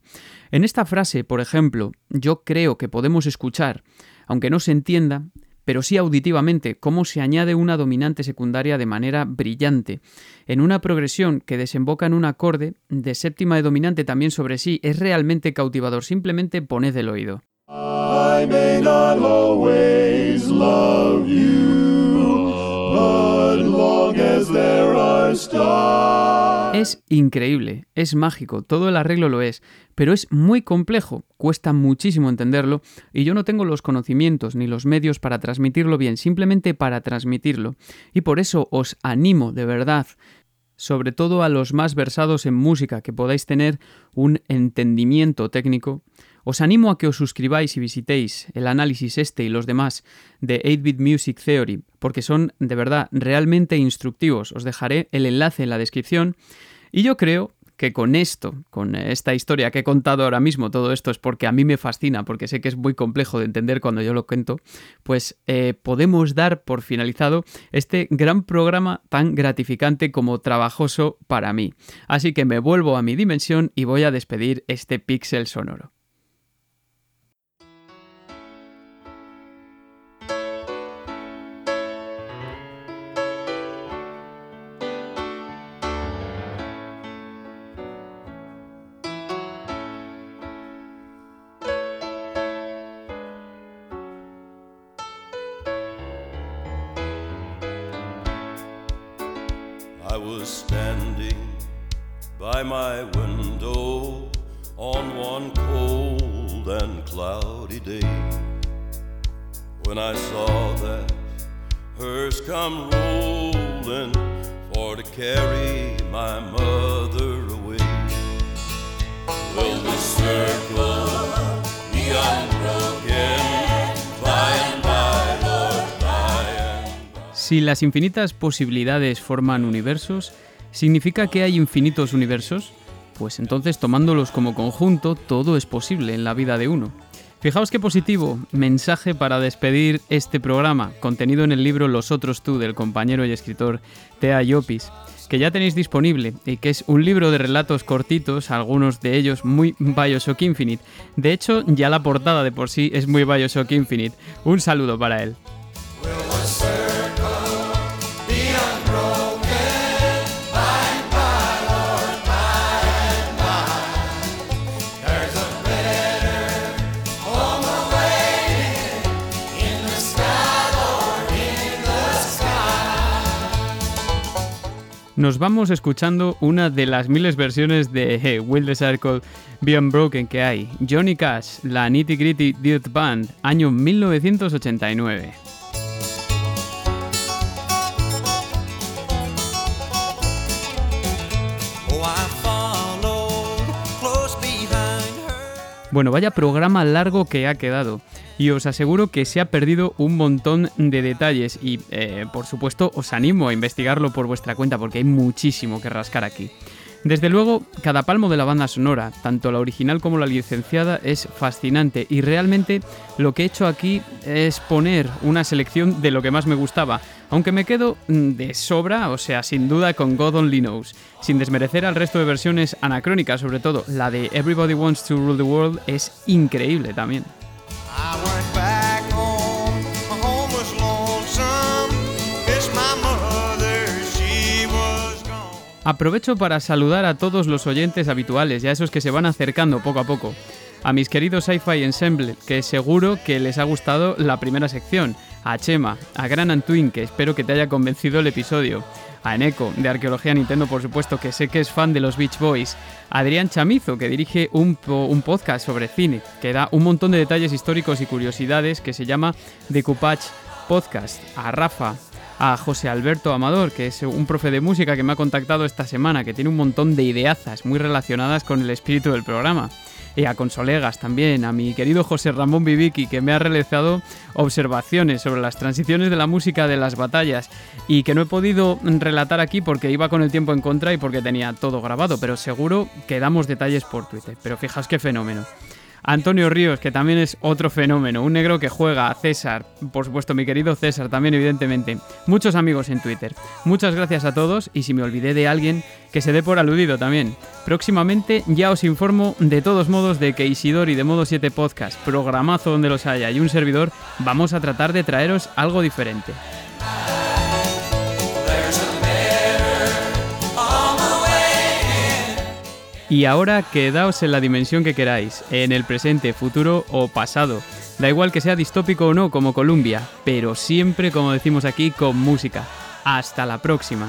En esta frase, por ejemplo, yo creo que podemos escuchar, aunque no se entienda, pero sí auditivamente, cómo se añade una dominante secundaria de manera brillante. En una progresión que desemboca en un acorde de séptima de dominante también sobre sí, es realmente cautivador, simplemente poned el oído. Es increíble, es mágico, todo el arreglo lo es, pero es muy complejo, cuesta muchísimo entenderlo y yo no tengo los conocimientos ni los medios para transmitirlo bien, simplemente para transmitirlo. Y por eso os animo de verdad sobre todo a los más versados en música, que podáis tener un entendimiento técnico, os animo a que os suscribáis y visitéis el análisis este y los demás de 8-Bit Music Theory, porque son de verdad realmente instructivos. Os dejaré el enlace en la descripción. Y yo creo que con esto, con esta historia que he contado ahora mismo, todo esto es porque a mí me fascina, porque sé que es muy complejo de entender cuando yo lo cuento, pues eh, podemos dar por finalizado este gran programa tan gratificante como trabajoso para mí. Así que me vuelvo a mi dimensión y voy a despedir este pixel sonoro. Las infinitas posibilidades forman universos, ¿significa que hay infinitos universos? Pues entonces, tomándolos como conjunto, todo es posible en la vida de uno. Fijaos qué positivo mensaje para despedir este programa, contenido en el libro Los otros tú del compañero y escritor Tea Llopis, que ya tenéis disponible y que es un libro de relatos cortitos, algunos de ellos muy Bioshock Infinite. De hecho, ya la portada de por sí es muy Bioshock Infinite. Un saludo para él. Nos vamos escuchando una de las miles versiones de hey, Will the Circle Be Unbroken que hay. Johnny Cash, la Nitty Gritty Dirt Band, año 1989. Bueno, vaya programa largo que ha quedado. Y os aseguro que se ha perdido un montón de detalles. Y eh, por supuesto os animo a investigarlo por vuestra cuenta porque hay muchísimo que rascar aquí. Desde luego, cada palmo de la banda sonora, tanto la original como la licenciada, es fascinante y realmente lo que he hecho aquí es poner una selección de lo que más me gustaba, aunque me quedo mm, de sobra, o sea, sin duda con God Only Knows, sin desmerecer al resto de versiones anacrónicas, sobre todo la de Everybody Wants to Rule the World es increíble también. Aprovecho para saludar a todos los oyentes habituales y a esos que se van acercando poco a poco. A mis queridos Sci-Fi Ensemble, que seguro que les ha gustado la primera sección. A Chema, a Gran Antuin, que espero que te haya convencido el episodio. A Eneco, de Arqueología Nintendo, por supuesto, que sé que es fan de los Beach Boys. A Adrián Chamizo, que dirige un, un podcast sobre cine, que da un montón de detalles históricos y curiosidades, que se llama The Cupach Podcast. A Rafa, a José Alberto Amador, que es un profe de música que me ha contactado esta semana, que tiene un montón de ideazas muy relacionadas con el espíritu del programa. Y a Consolegas también, a mi querido José Ramón Viviki, que me ha realizado observaciones sobre las transiciones de la música de las batallas y que no he podido relatar aquí porque iba con el tiempo en contra y porque tenía todo grabado, pero seguro que damos detalles por Twitter. Pero fijaos qué fenómeno. Antonio Ríos, que también es otro fenómeno, un negro que juega a César, por supuesto mi querido César también evidentemente, muchos amigos en Twitter. Muchas gracias a todos y si me olvidé de alguien, que se dé por aludido también. Próximamente ya os informo de todos modos de que Isidor y de Modo 7 Podcast, programazo donde los haya y un servidor, vamos a tratar de traeros algo diferente. Y ahora quedaos en la dimensión que queráis, en el presente, futuro o pasado. Da igual que sea distópico o no, como Columbia, pero siempre, como decimos aquí, con música. Hasta la próxima.